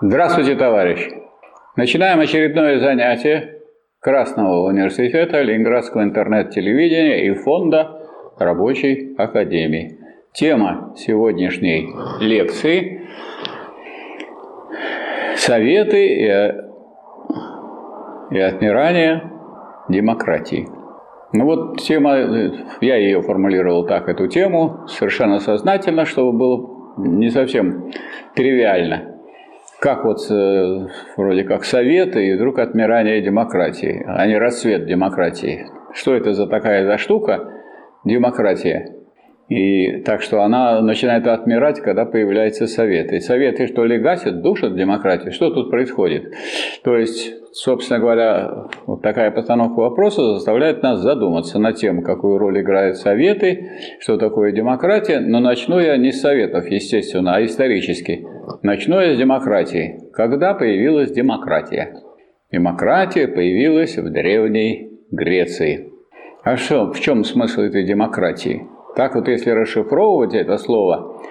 Здравствуйте, товарищи! Начинаем очередное занятие Красного университета, Ленинградского интернет-телевидения и фонда Рабочей Академии. Тема сегодняшней лекции – советы и, и отмирание демократии. Ну вот тема, я ее формулировал так, эту тему, совершенно сознательно, чтобы было не совсем тривиально как вот э, вроде как советы и вдруг отмирание демократии, а не расцвет демократии. Что это за такая за штука демократия? И так что она начинает отмирать, когда появляются советы. Советы что ли гасят, душат демократию? Что тут происходит? То есть, собственно говоря, вот такая постановка вопроса заставляет нас задуматься над тем, какую роль играют советы, что такое демократия. Но начну я не с советов, естественно, а исторически. Начну я с демократии. Когда появилась демократия? Демократия появилась в Древней Греции. А что, в чем смысл этой демократии? Так вот, если расшифровывать это слово,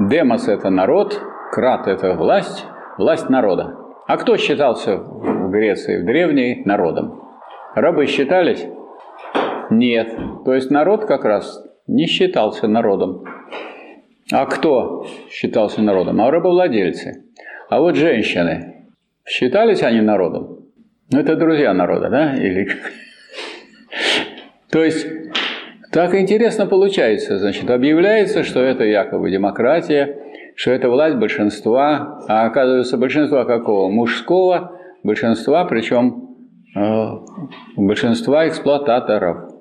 демос – это народ, крат – это власть, власть народа. А кто считался в Греции, в древней, народом? Рабы считались? Нет. То есть народ как раз не считался народом. А кто считался народом? А рабовладельцы. А вот женщины. Считались они народом? Ну, это друзья народа, да? Или... То есть так интересно получается. Значит, объявляется, что это якобы демократия, что это власть большинства, а оказывается большинства какого? Мужского большинства, причем э, большинства эксплуататоров.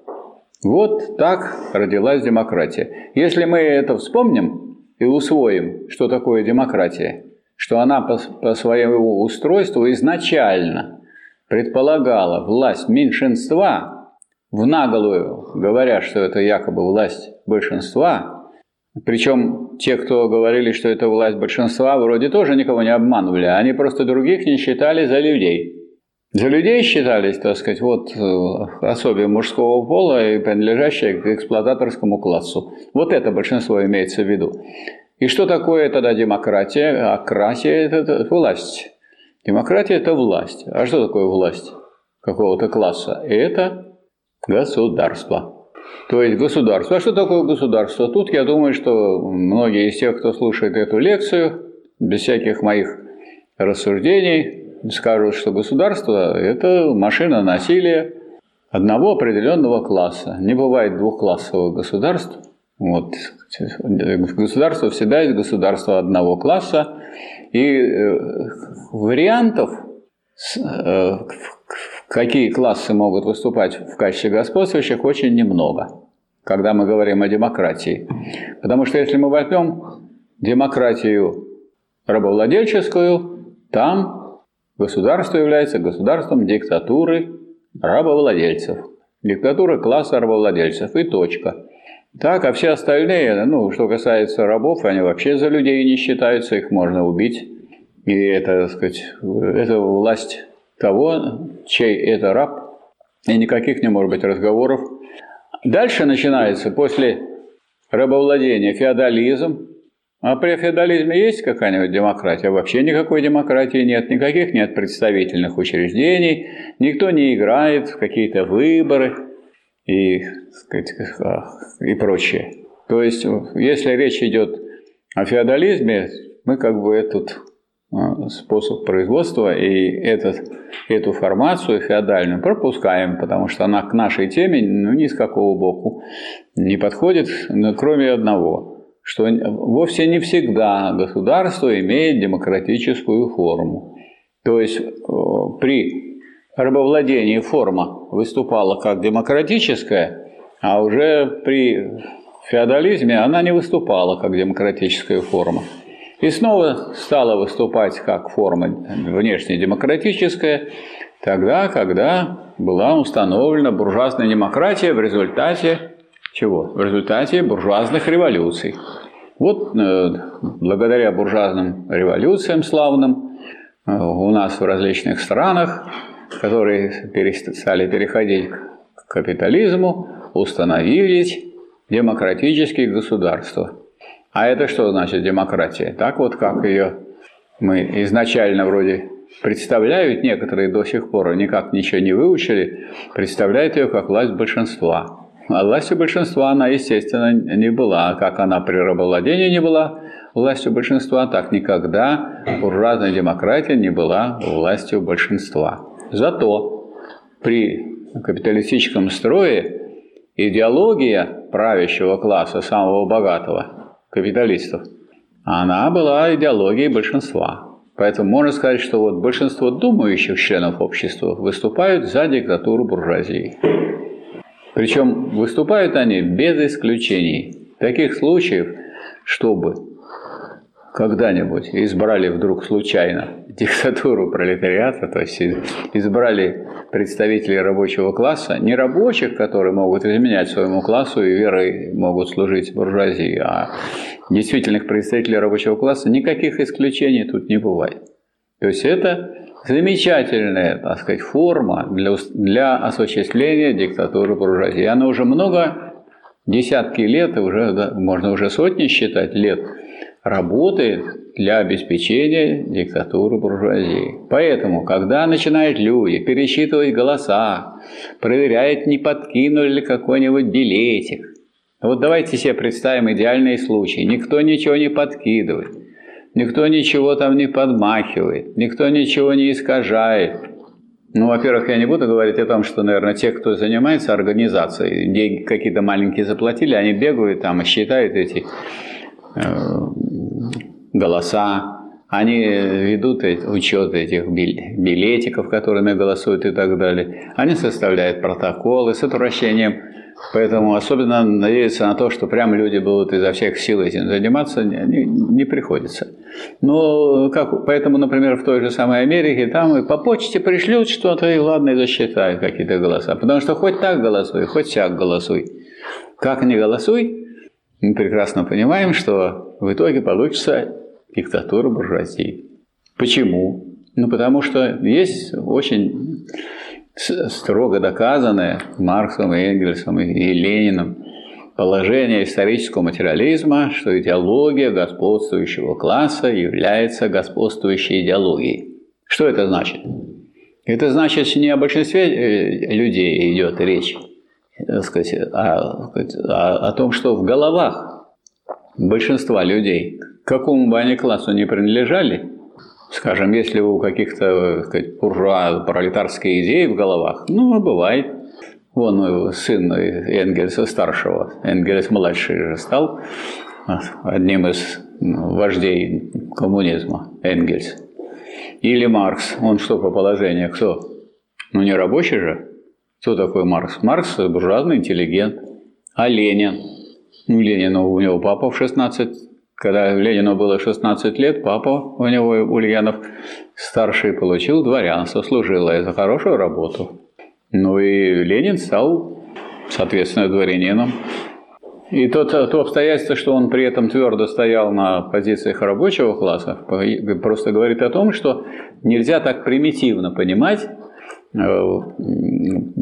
Вот так родилась демократия. Если мы это вспомним и усвоим, что такое демократия, что она по, по своему устройству изначально предполагала власть меньшинства, в наголую, говоря, что это якобы власть большинства, причем те, кто говорили, что это власть большинства, вроде тоже никого не обманывали, они просто других не считали за людей. За людей считались, так сказать, вот э, особи мужского пола и принадлежащие к эксплуататорскому классу. Вот это большинство имеется в виду. И что такое тогда демократия? Акратия – это власть. Демократия – это власть. А что такое власть какого-то класса? Это Государство. То есть государство. А что такое государство? Тут я думаю, что многие из тех, кто слушает эту лекцию, без всяких моих рассуждений, скажут, что государство – это машина насилия одного определенного класса. Не бывает двухклассовых государств. Вот. Государство всегда есть государство одного класса. И э, вариантов, э, какие классы могут выступать в качестве господствующих, очень немного, когда мы говорим о демократии. Потому что если мы возьмем демократию рабовладельческую, там государство является государством диктатуры рабовладельцев. Диктатура класса рабовладельцев и точка. Так, а все остальные, ну, что касается рабов, они вообще за людей не считаются, их можно убить. И это, так сказать, это власть того, чей это раб, и никаких не может быть разговоров. Дальше начинается после рабовладения феодализм. А при феодализме есть какая-нибудь демократия? Вообще никакой демократии нет, никаких нет представительных учреждений, никто не играет в какие-то выборы и, сказать, и прочее. То есть, если речь идет о феодализме, мы как бы этот способ производства, и этот, эту формацию феодальную пропускаем, потому что она к нашей теме ну, ни с какого боку не подходит, кроме одного, что вовсе не всегда государство имеет демократическую форму. То есть э, при рабовладении форма выступала как демократическая, а уже при феодализме она не выступала как демократическая форма. И снова стала выступать как форма внешнедемократическая, тогда, когда была установлена буржуазная демократия в результате чего? В результате буржуазных революций. Вот э, благодаря буржуазным революциям славным э, у нас в различных странах, которые стали переходить к капитализму, установились демократические государства – а это что значит демократия? Так вот, как ее мы изначально вроде представляют некоторые до сих пор, никак ничего не выучили, представляют ее как власть большинства. А властью большинства она, естественно, не была. Как она при рабовладении не была властью большинства, так никогда буржуазная демократия не была властью большинства. Зато при капиталистическом строе идеология правящего класса, самого богатого, капиталистов, она была идеологией большинства. Поэтому можно сказать, что вот большинство думающих членов общества выступают за диктатуру буржуазии. Причем выступают они без исключений. Таких случаев, чтобы когда-нибудь избрали вдруг случайно диктатуру пролетариата, то есть избрали представителей рабочего класса, не рабочих, которые могут изменять своему классу и верой могут служить буржуазии, а действительных представителей рабочего класса, никаких исключений тут не бывает. То есть это замечательная, так сказать, форма для, для осуществления диктатуры буржуазии. Она уже много, десятки лет, уже, да, можно уже сотни считать лет, работает для обеспечения диктатуры буржуазии. Поэтому, когда начинают люди пересчитывать голоса, проверяют, не подкинули ли какой-нибудь билетик, вот давайте себе представим идеальный случай. Никто ничего не подкидывает, никто ничего там не подмахивает, никто ничего не искажает. Ну, во-первых, я не буду говорить о том, что, наверное, те, кто занимается организацией, деньги какие-то маленькие заплатили, они бегают там и считают эти э, голоса, они ведут учет этих билетиков, которыми голосуют и так далее. Они составляют протоколы с отвращением Поэтому особенно надеяться на то, что прям люди будут изо всех сил этим заниматься, не, не приходится. Но как, поэтому, например, в той же самой Америке, там и по почте пришлют что-то, и ладно, и засчитают какие-то голоса. Потому что хоть так голосуй, хоть всяк голосуй. Как не голосуй, мы прекрасно понимаем, что в итоге получится диктатура буржуазии. Почему? Ну, потому что есть очень строго доказанное Марксом, Энгельсом и Лениным положение исторического материализма, что идеология господствующего класса является господствующей идеологией. Что это значит? Это значит, не о большинстве э, людей идет речь, так сказать, а, а о том, что в головах большинства людей, к какому бы они классу не принадлежали, Скажем, если у каких-то буржуа пролетарские идеи в головах, ну, бывает. Вон сын Энгельса старшего, Энгельс младший же стал одним из ну, вождей коммунизма, Энгельс. Или Маркс, он что по положению, кто? Ну не рабочий же. Кто такой Маркс? Маркс – буржуазный интеллигент. А Ленин? Ну, Ленин, у него папа в 16 когда Ленину было 16 лет, папа у него, Ульянов, старший, получил дворянство, служил за хорошую работу. Ну и Ленин стал, соответственно, дворянином. И то, то обстоятельство, что он при этом твердо стоял на позициях рабочего класса, просто говорит о том, что нельзя так примитивно понимать э,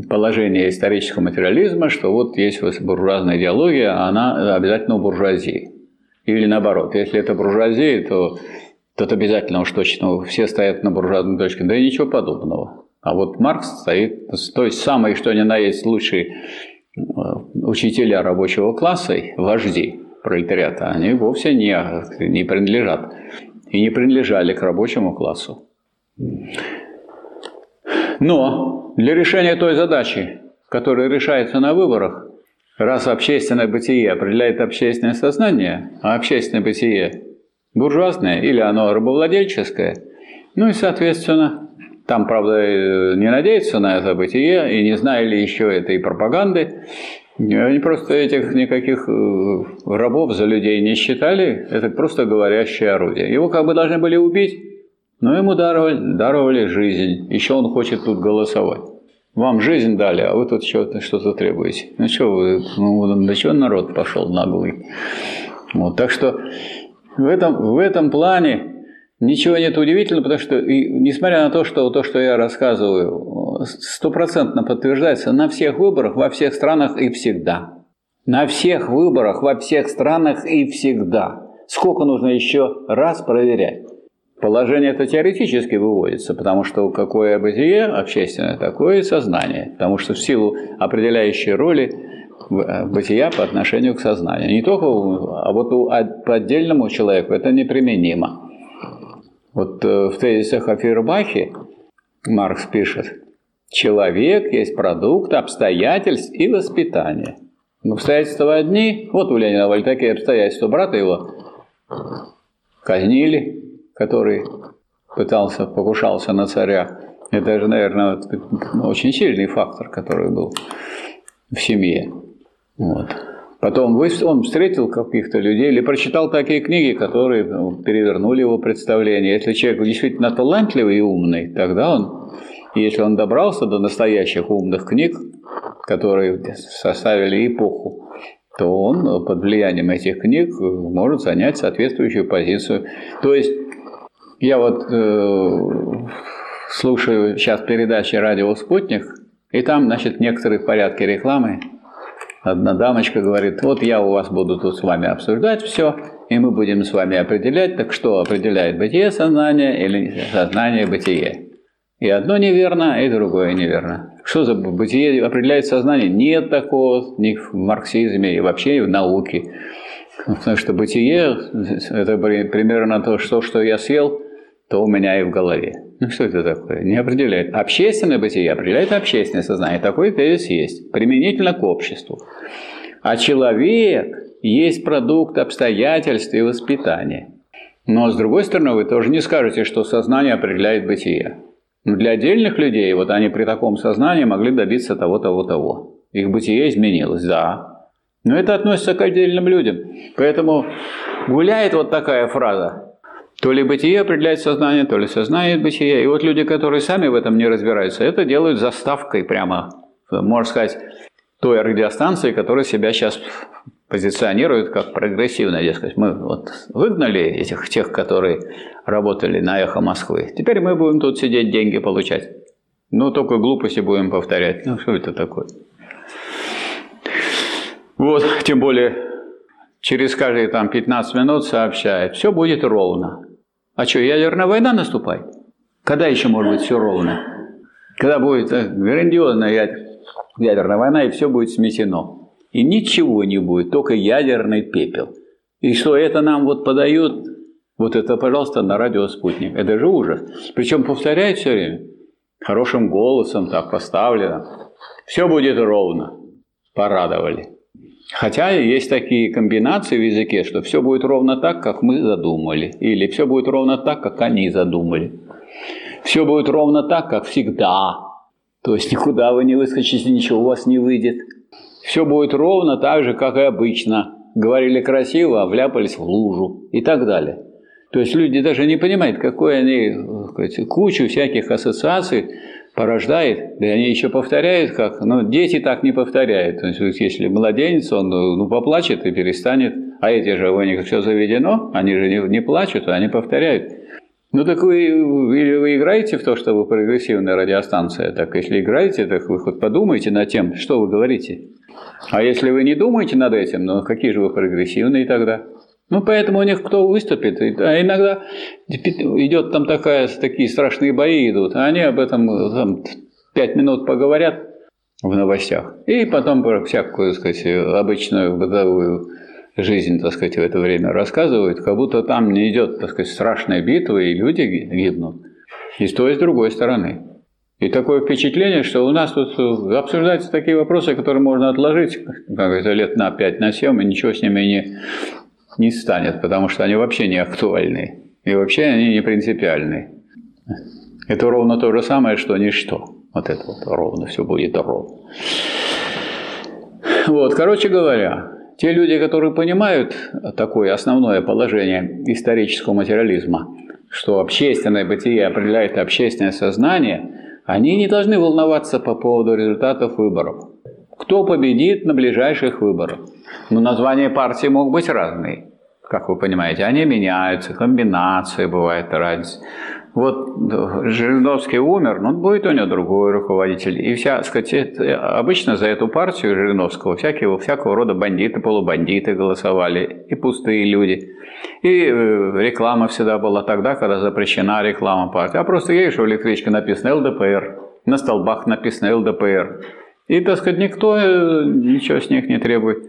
положение исторического материализма, что вот есть буржуазная идеология, а она обязательно у буржуазии. Или наоборот, если это буржуазия, то тут обязательно уж точно все стоят на буржуазной точке. Да и ничего подобного. А вот Маркс стоит, то есть самые, что ни на есть, лучшие э, учителя рабочего класса, вожди пролетариата, они вовсе не, не принадлежат и не принадлежали к рабочему классу. Но для решения той задачи, которая решается на выборах, Раз общественное бытие определяет общественное сознание, а общественное бытие буржуазное или оно рабовладельческое, ну и, соответственно, там, правда, не надеются на это бытие и не знали еще этой пропаганды, они просто этих никаких э, рабов за людей не считали, это просто говорящее орудие. Его как бы должны были убить, но ему даровали, даровали жизнь, еще он хочет тут голосовать. Вам жизнь дали, а вы тут что-то, что требуете. Ну что вы, ну, на что народ пошел наглый? Вот, так что в этом, в этом плане ничего нет удивительного, потому что, и, несмотря на то, что то, что я рассказываю, стопроцентно подтверждается на всех выборах, во всех странах и всегда. На всех выборах, во всех странах и всегда. Сколько нужно еще раз проверять? Положение это теоретически выводится, потому что какое бытие общественное, такое и сознание. Потому что в силу определяющей роли э, бытия по отношению к сознанию. Не только, а вот по отдельному человеку это неприменимо. Вот э, в тезисах о Фейербахе Маркс пишет, человек есть продукт обстоятельств и воспитания. Но обстоятельства одни, вот у Ленина были такие обстоятельства, брата его казнили, который пытался, покушался на царя. Это же, наверное, очень сильный фактор, который был в семье. Вот. Потом он встретил каких-то людей или прочитал такие книги, которые ну, перевернули его представление. Если человек действительно талантливый и умный, тогда он, если он добрался до настоящих умных книг, которые составили эпоху, то он под влиянием этих книг может занять соответствующую позицию. То есть я вот э, слушаю сейчас передачи «Радио Спутник», и там, значит, некоторые порядки рекламы. Одна дамочка говорит, вот я у вас буду тут с вами обсуждать все, и мы будем с вами определять, так что определяет бытие сознания или сознание бытие. И одно неверно, и другое неверно. Что за бытие определяет сознание? Нет такого ни в марксизме, и вообще в науке. Потому что бытие – это примерно то, что, что я съел – то у меня и в голове. Ну что это такое? Не определяет. Общественное бытие определяет общественное сознание. Такой тезис есть. Применительно к обществу. А человек есть продукт обстоятельств и воспитания. Но с другой стороны, вы тоже не скажете, что сознание определяет бытие. Но для отдельных людей, вот они при таком сознании могли добиться того, того, того. Их бытие изменилось, да. Но это относится к отдельным людям. Поэтому гуляет вот такая фраза то ли бытие определяет сознание, то ли сознание бытие. И вот люди, которые сами в этом не разбираются, это делают заставкой прямо, можно сказать, той радиостанции, которая себя сейчас позиционирует как прогрессивная, дескать. Мы вот выгнали этих тех, которые работали на эхо Москвы. Теперь мы будем тут сидеть, деньги получать. Ну, только глупости будем повторять. Ну, что это такое? Вот, тем более, через каждые там 15 минут сообщает, все будет ровно. А что, ядерная война наступает? Когда еще может быть все ровно? Когда будет э, грандиозная ядерная война, и все будет сметено. И ничего не будет, только ядерный пепел. И что это нам вот подают, вот это, пожалуйста, на радио «Спутник». Это же ужас. Причем повторяют все время. Хорошим голосом так поставлено. Все будет ровно. Порадовали. Хотя есть такие комбинации в языке, что все будет ровно так, как мы задумали, или все будет ровно так, как они задумали. Все будет ровно так, как всегда. То есть никуда вы не выскочите, ничего у вас не выйдет. Все будет ровно так же, как и обычно. Говорили красиво, а вляпались в лужу и так далее. То есть люди даже не понимают, какой они сказать, кучу всяких ассоциаций порождает, и они еще повторяют как, но дети так не повторяют. То есть, если младенец, он ну, поплачет и перестанет, а эти же у них все заведено, они же не, не плачут, а они повторяют. Ну так вы, или вы играете в то, что вы прогрессивная радиостанция, так если играете, так вы хоть подумайте над тем, что вы говорите. А если вы не думаете над этим, ну какие же вы прогрессивные тогда? Ну, поэтому у них кто выступит, а иногда идет там такая, такие страшные бои идут, а они об этом там, пять минут поговорят в новостях, и потом про всякую, так сказать, обычную бытовую жизнь, так сказать, в это время рассказывают, как будто там не идет, так сказать, страшная битва, и люди гибнут. И с той, и с другой стороны. И такое впечатление, что у нас тут обсуждаются такие вопросы, которые можно отложить, как это, лет на 5, на 7, и ничего с ними не не станет, потому что они вообще не актуальны. И вообще они не принципиальны. Это ровно то же самое, что ничто. Вот это вот ровно, все будет ровно. Вот, короче говоря, те люди, которые понимают такое основное положение исторического материализма, что общественное бытие определяет общественное сознание, они не должны волноваться по поводу результатов выборов. Кто победит на ближайших выборах? Ну, названия партии могут быть разные, как вы понимаете. Они меняются, комбинации бывают разные. вот Жириновский умер, ну, будет у него другой руководитель. И вся, сказать, обычно за эту партию Жириновского всякого, всякого рода бандиты, полубандиты голосовали, и пустые люди. И э, реклама всегда была тогда, когда запрещена реклама партии. А просто едешь в электричке, написано ЛДПР, на столбах написано ЛДПР. И, так сказать, никто э, ничего с них не требует.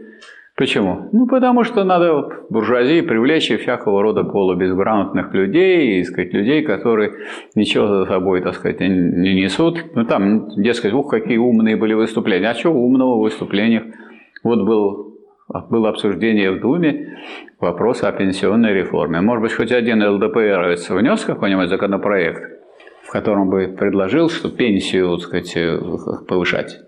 Почему? Ну, потому что надо буржуазии привлечь всякого рода полубезграмотных людей, и, сказать, людей, которые ничего за собой, так сказать, не несут. Ну, там, дескать, ух, какие умные были выступления. А что умного в выступлениях? Вот был, было обсуждение в Думе вопроса о пенсионной реформе. Может быть, хоть один ЛДПР внес какой-нибудь законопроект, в котором бы предложил, что пенсию, так сказать, повышать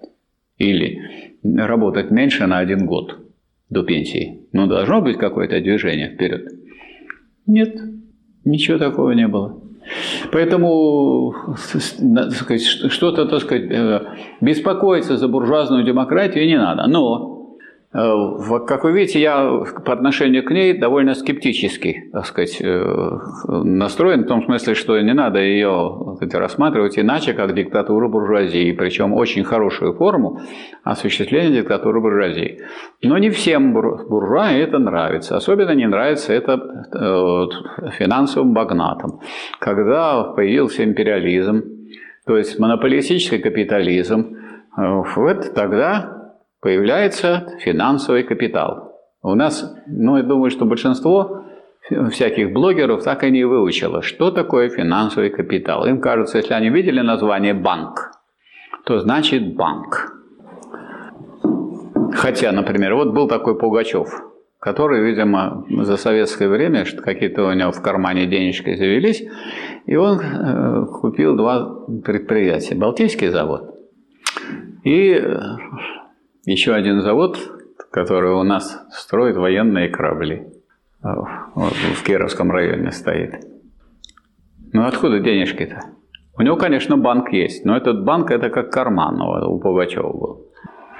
или работать меньше на один год – до пенсии. Но должно быть какое-то движение вперед. Нет, ничего такого не было. Поэтому что-то, так сказать, э, беспокоиться за буржуазную демократию не надо. Но как вы видите, я по отношению к ней довольно скептически так сказать, э, настроен, в том смысле, что не надо ее сказать, рассматривать иначе, как диктатуру буржуазии, причем очень хорошую форму осуществления диктатуры буржуазии. Но не всем буржуа это нравится. Особенно не нравится это э, финансовым магнатам. Когда появился империализм, то есть монополистический капитализм, вот тогда появляется финансовый капитал. У нас, ну, я думаю, что большинство всяких блогеров так и не выучило, что такое финансовый капитал. Им кажется, если они видели название «банк», то значит «банк». Хотя, например, вот был такой Пугачев, который, видимо, за советское время какие-то у него в кармане денежки завелись, и он э, купил два предприятия. Балтийский завод и еще один завод, который у нас строит военные корабли. Вот в Кировском районе стоит. Ну откуда денежки-то? У него, конечно, банк есть, но этот банк это как карман у Пугачева был.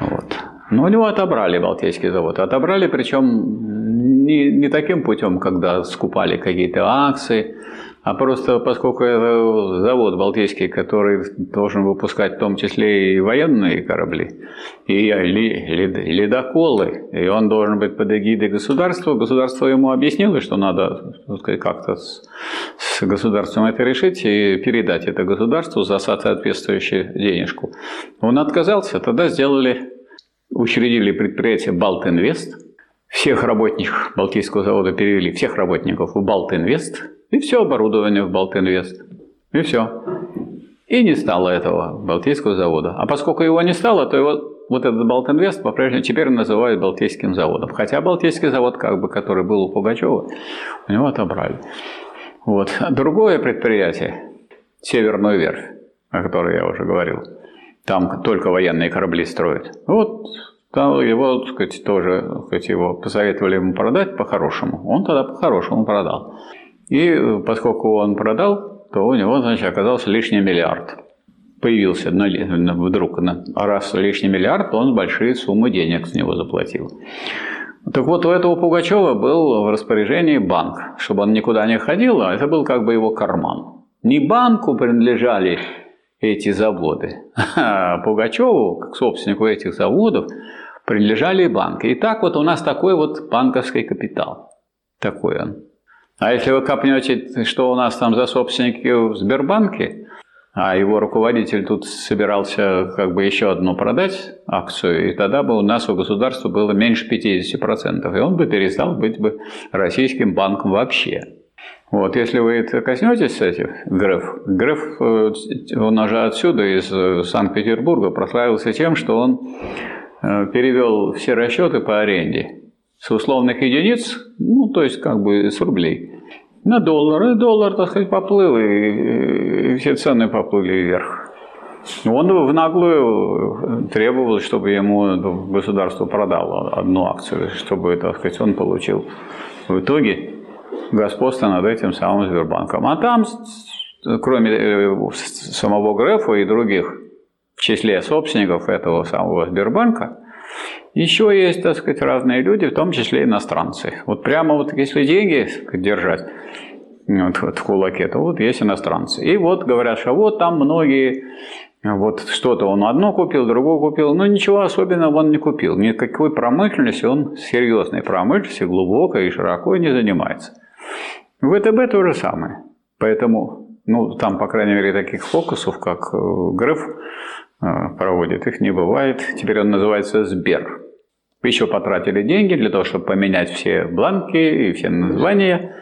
Вот. Но у него отобрали Балтийский завод. Отобрали, причем не, не таким путем, когда скупали какие-то акции, а просто поскольку это завод Балтийский, который должен выпускать в том числе и военные корабли, и ледоколы, и он должен быть под эгидой государства, государство ему объяснило, что надо как-то с, государством это решить и передать это государству за соответствующую денежку. Он отказался, тогда сделали, учредили предприятие «Балтинвест», всех работников Балтийского завода перевели, всех работников в «Балтинвест», и все оборудование в Балтинвест. И все. И не стало этого Балтийского завода. А поскольку его не стало, то его вот этот Балтинвест по-прежнему теперь называют Балтийским заводом. Хотя Балтийский завод, как бы, который был у Пугачева, у него отобрали. Вот. Другое предприятие, Северную верфь, о которой я уже говорил, там только военные корабли строят. Вот там его, так сказать, тоже так сказать, его посоветовали ему продать по-хорошему. Он тогда по-хорошему продал. И э, поскольку он продал, то у него, значит, оказался лишний миллиард. Появился вдруг, раз лишний миллиард, он большие суммы денег с него заплатил. Так вот, у этого Пугачева был в распоряжении банк, чтобы он никуда не ходил, а это был как бы его карман. Не банку принадлежали эти заводы, а Пугачеву, как собственнику этих заводов, принадлежали банки. И так вот у нас такой вот банковский капитал. Такой он. А если вы копнете, что у нас там за собственники в Сбербанке, а его руководитель тут собирался как бы еще одну продать акцию, и тогда бы у нас у государства было меньше 50%, и он бы перестал быть бы российским банком вообще. Вот, если вы это коснетесь, кстати, Греф, Греф, э, он уже отсюда, из Санкт-Петербурга, прославился тем, что он перевел все расчеты по аренде с условных единиц, ну, то есть как бы с рублей, на доллар. И доллар, так сказать, поплыл, и, и все цены поплыли вверх. Он в наглую требовал, чтобы ему государство продало одну акцию, чтобы, так сказать, он получил в итоге господство над этим самым Сбербанком. А там, кроме э, самого Грефа и других в числе собственников этого самого Сбербанка, еще есть, так сказать, разные люди, в том числе иностранцы. Вот прямо вот если деньги держать, вот, вот в кулаке, то вот есть иностранцы. И вот говорят, что вот там многие, вот что-то он одно купил, другое купил, но ничего особенного он не купил. Никакой промышленности он серьезной промышленности глубокой и широко не занимается. В ВТБ то же самое. Поэтому, ну, там, по крайней мере, таких фокусов, как э, Греф э, проводит, их не бывает. Теперь он называется Сбер. Еще потратили деньги для того, чтобы поменять все бланки и все названия.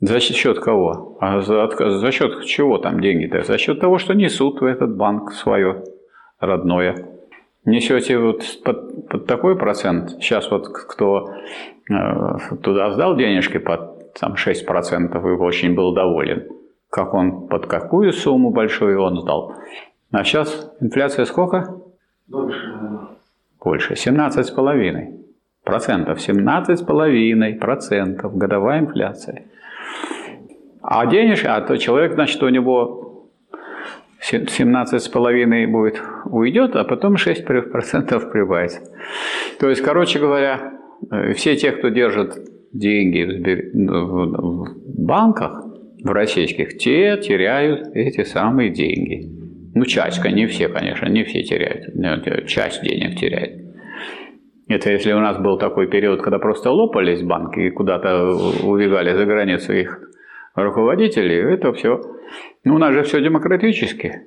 За счет кого? А за, за счет чего там деньги-то? За счет того, что несут в этот банк свое родное. Несете вот под, под такой процент. Сейчас вот кто э, туда сдал денежки под там, 6% и очень был доволен. Как он, под какую сумму большую он сдал. А сейчас инфляция сколько? Больше. Больше. 17,5 процентов. 17,5 процентов годовая инфляция. А денежки, а то человек, значит, у него 17,5 будет уйдет, а потом 6% прибавится. То есть, короче говоря, э, все те, кто держит деньги в банках, в российских, те теряют эти самые деньги. Ну, часть, не все, конечно, не все теряют, часть денег теряют. Это если у нас был такой период, когда просто лопались банки и куда-то убегали за границу их руководителей, это все. Ну, у нас же все демократически.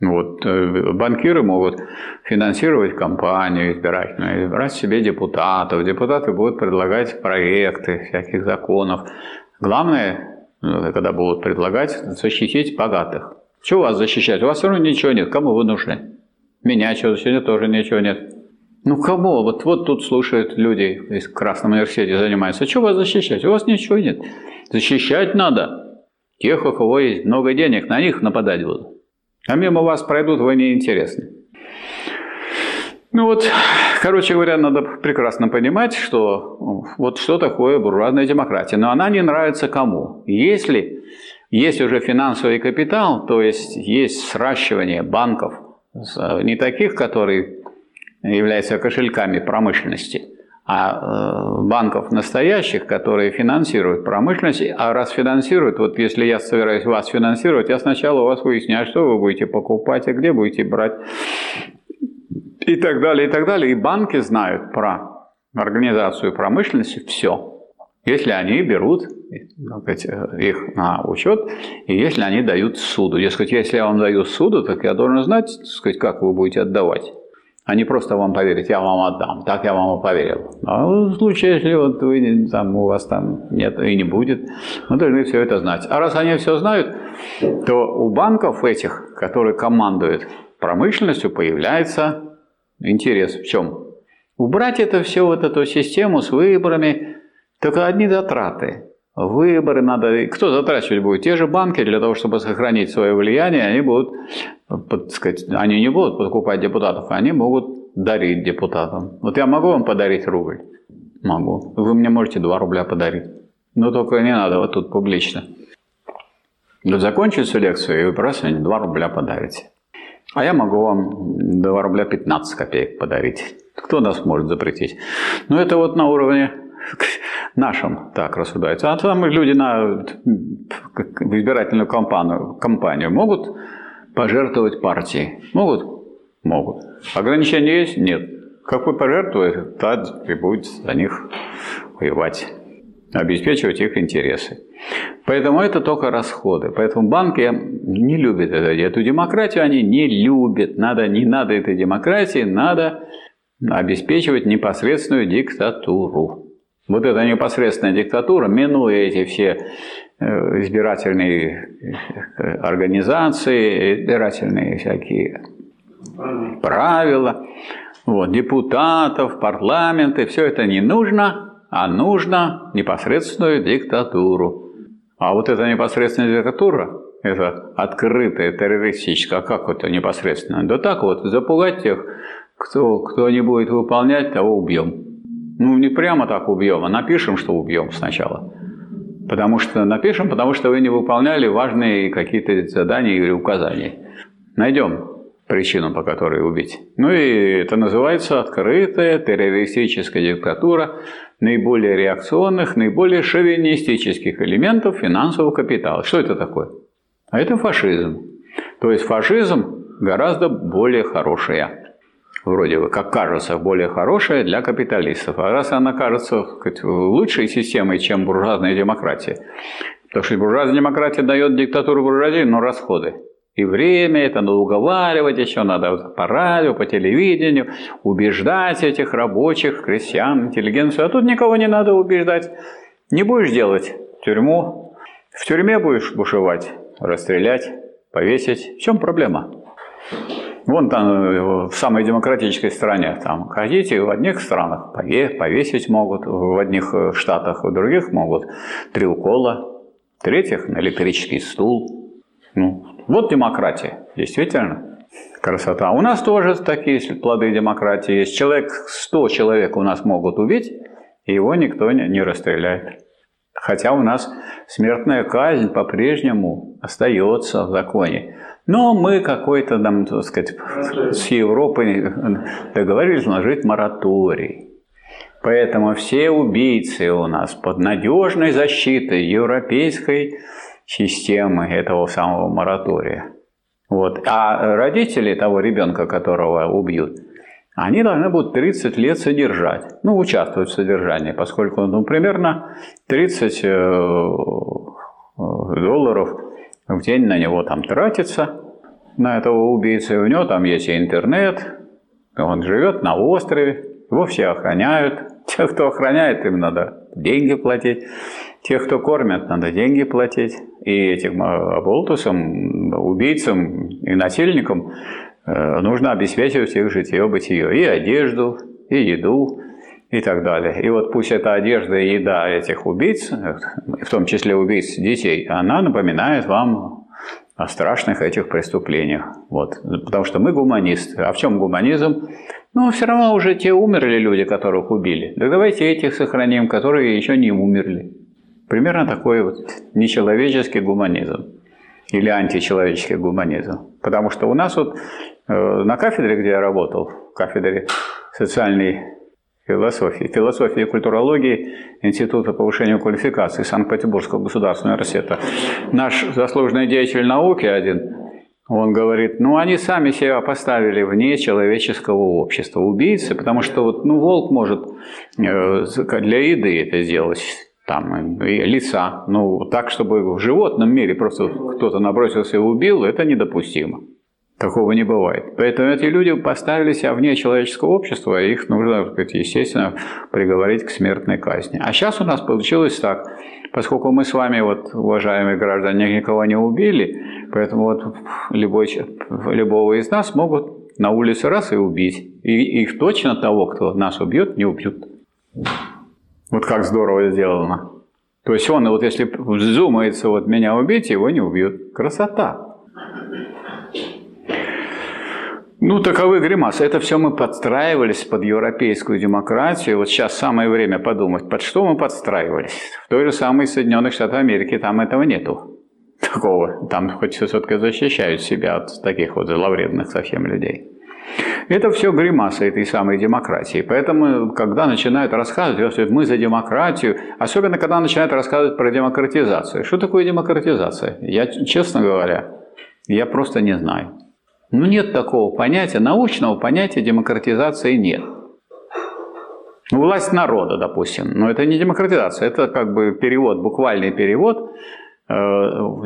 Вот, э, банкиры могут финансировать компанию избирательную, избирать себе депутатов. Депутаты будут предлагать проекты всяких законов. Главное, когда будут предлагать, защитить богатых. Чего вас защищать? У вас все равно ничего нет. Кому вы нужны? Меня что сегодня тоже ничего нет. Ну кого? Вот, вот тут слушают люди из Красном университете занимаются. Что вас защищать? У вас ничего нет. Защищать надо тех, у кого есть много денег, на них нападать будут. А мимо вас пройдут, вы неинтересны. Ну вот, короче говоря, надо прекрасно понимать, что вот что такое буржуазная демократия. Но она не нравится кому? Если есть уже финансовый капитал, то есть есть сращивание банков, не таких, которые являются кошельками промышленности, а э, банков настоящих, которые финансируют промышленность, а раз финансируют, вот если я собираюсь вас финансировать, я сначала у вас выясняю, что вы будете покупать, а где будете брать, и так далее, и так далее. И банки знают про организацию промышленности все. Если они берут их на учет, и если они дают суду. Дескать, если я вам даю суду, так я должен знать, сказать, как вы будете отдавать а не просто вам поверить, я вам отдам. Так я вам и поверил. А в случае, если вот вы, там, у вас там нет и не будет, мы должны все это знать. А раз они все знают, то у банков этих, которые командуют промышленностью, появляется интерес. В чем? Убрать это все, вот эту систему с выборами, только одни затраты. Выборы надо... Кто затрачивать будет? Те же банки для того, чтобы сохранить свое влияние, они будут, под, сказать, они не будут покупать депутатов, они могут дарить депутатам. Вот я могу вам подарить рубль? Могу. Вы мне можете 2 рубля подарить. Но только не надо вот тут публично. Вот закончите лекцию, и вы просто мне 2 рубля подарите. А я могу вам 2 рубля 15 копеек подарить. Кто нас может запретить? Ну, это вот на уровне нашим так рассуждается. А там люди на избирательную кампанию, кампанию могут пожертвовать партии? Могут? Могут. Ограничения есть? Нет. Как вы пожертвуете, тот и будет за них воевать, обеспечивать их интересы. Поэтому это только расходы. Поэтому банки не любят это. Эту демократию они не любят. Надо, не надо этой демократии, надо обеспечивать непосредственную диктатуру. Вот эта непосредственная диктатура, минуя эти все э, избирательные э, организации, избирательные всякие правила, вот, депутатов, парламенты, все это не нужно, а нужно непосредственную диктатуру. А вот эта непосредственная диктатура, это открытая, террористическая, а как это непосредственно? Да так вот, запугать тех, кто, кто не будет выполнять, того убьем. Ну, не прямо так убьем, а напишем, что убьем сначала. Потому что напишем, потому что вы не выполняли важные какие-то задания или указания. Найдем причину, по которой убить. Ну и это называется открытая террористическая диктатура наиболее реакционных, наиболее шовинистических элементов финансового капитала. Что это такое? А это фашизм. То есть фашизм гораздо более хорошая. Вроде бы, как кажется, более хорошая для капиталистов. А раз она кажется сказать, лучшей системой, чем буржуазная демократия, потому что буржуазная демократия дает диктатуру буржуазии, но расходы. И время это надо уговаривать еще, надо по радио, по телевидению, убеждать этих рабочих, крестьян, интеллигенцию. А тут никого не надо убеждать. Не будешь делать тюрьму, в тюрьме будешь бушевать, расстрелять, повесить. В чем проблема? Вон там в самой демократической стране, там хотите, в одних странах повесить могут, в одних штатах, в других могут три укола, в третьих на электрический стул. Ну, вот демократия, действительно. Красота. У нас тоже такие плоды демократии есть. Человек, 100 человек у нас могут убить, и его никто не расстреляет. Хотя у нас смертная казнь по-прежнему остается в законе. Но мы какой-то, там, так сказать, с Европой договорились наложить мораторий. Поэтому все убийцы у нас под надежной защитой европейской системы этого самого моратория. Вот. А родители того ребенка, которого убьют, они должны будут 30 лет содержать, ну, участвовать в содержании, поскольку, ну, примерно 30 э, долларов в день на него там тратится, на этого убийцы, у него там есть и интернет, он живет на острове, его все охраняют, тех, кто охраняет, им надо деньги платить. Тех, кто кормят, надо деньги платить. И этим оболтусам, убийцам и насильникам э, нужно обеспечивать их житье-бытие. И одежду, и еду, и так далее. И вот пусть эта одежда и еда этих убийц, в том числе убийц детей, она напоминает вам о страшных этих преступлениях. Вот. Потому что мы гуманисты. А в чем гуманизм? Ну, все равно уже те умерли люди, которых убили. Так давайте этих сохраним, которые еще не умерли. Примерно такой вот нечеловеческий гуманизм или античеловеческий гуманизм. Потому что у нас вот э, на кафедре, где я работал, кафедре социальной философии, философии и культурологии Института повышения квалификации Санкт-Петербургского государственного университета, наш заслуженный деятель науки один, он говорит, ну они сами себя поставили вне человеческого общества, убийцы, потому что вот, ну, волк может э, для еды это сделать, там, лица. Ну, так, чтобы в животном мире просто кто-то набросился и убил, это недопустимо. Такого не бывает. Поэтому эти люди поставили себя вне человеческого общества, и их нужно, естественно, приговорить к смертной казни. А сейчас у нас получилось так. Поскольку мы с вами, вот, уважаемые граждане, никого не убили, поэтому вот любой, любого из нас могут на улице раз и убить. И их точно того, кто нас убьет, не убьют. Вот как здорово сделано. То есть он, вот если вздумается вот меня убить, его не убьют. Красота. Ну, таковы гримасы. Это все мы подстраивались под европейскую демократию. Вот сейчас самое время подумать, под что мы подстраивались. В той же самой Соединенных Штатах Америки там этого нету. Такого. Там хоть все-таки защищают себя от таких вот зловредных совсем людей. Это все гримаса этой самой демократии. Поэтому, когда начинают рассказывать, что мы за демократию, особенно когда начинают рассказывать про демократизацию. Что такое демократизация? Я, честно говоря, я просто не знаю. Ну, нет такого понятия, научного понятия демократизации нет. Власть народа, допустим, но это не демократизация, это как бы перевод, буквальный перевод э,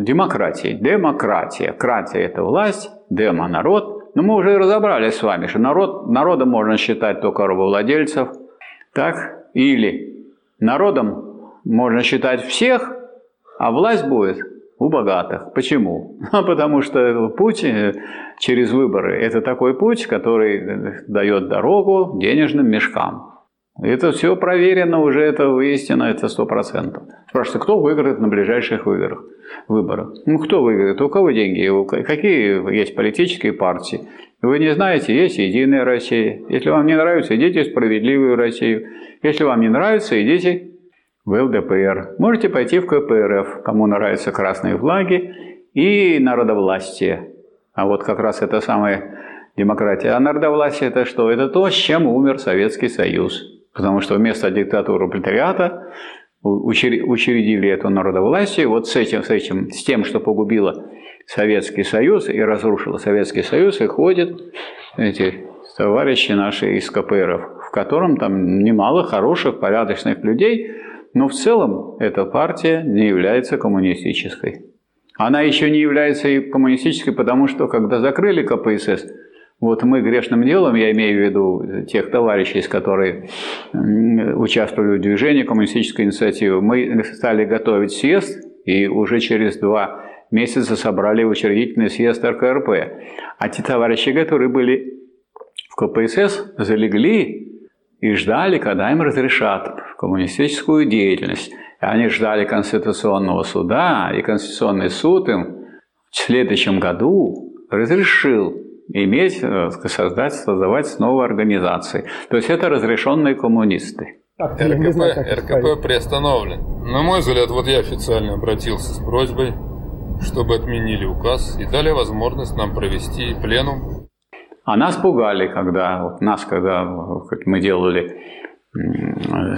демократии. Демократия. Кратия – это власть, демо – народ, но мы уже разобрались с вами, что народ, народом можно считать только рабовладельцев, так? Или народом можно считать всех, а власть будет у богатых. Почему? Потому что путь э, через выборы – это такой путь, который э, дает дорогу денежным мешкам. Это все проверено уже, это истина, это сто процентов. Спрашивается, кто выиграет на ближайших выборах? выборах? Ну, кто выиграет? У кого деньги? Какие есть политические партии? Вы не знаете, есть Единая Россия. Если вам не нравится, идите в Справедливую Россию. Если вам не нравится, идите в ЛДПР. Можете пойти в КПРФ, кому нравятся красные флаги и народовластие. А вот как раз это самое демократия. А народовластие это что? Это то, с чем умер Советский Союз. Потому что вместо диктатуры пролетариата учредили это народовластие. Вот с этим, с этим, с тем, что погубило Советский Союз и разрушило Советский Союз, и ходят эти товарищи наши из КПРФ, в котором там немало хороших, порядочных людей, но в целом эта партия не является коммунистической. Она еще не является и коммунистической, потому что когда закрыли КПСС, вот мы грешным делом, я имею в виду тех товарищей, которые участвовали в движении коммунистической инициативы, мы стали готовить съезд, и уже через два месяца собрали учредительный съезд РКРП. А те товарищи, которые были в КПСС, залегли и ждали, когда им разрешат коммунистическую деятельность. И они ждали Конституционного суда, и Конституционный суд им в следующем году разрешил иметь, э, создать, создавать снова организации. То есть это разрешенные коммунисты. Так, РКП, знаю, РКП приостановлен. На мой взгляд, вот я официально обратился с просьбой, чтобы отменили указ и дали возможность нам провести пленум. А нас пугали, когда вот нас, когда мы делали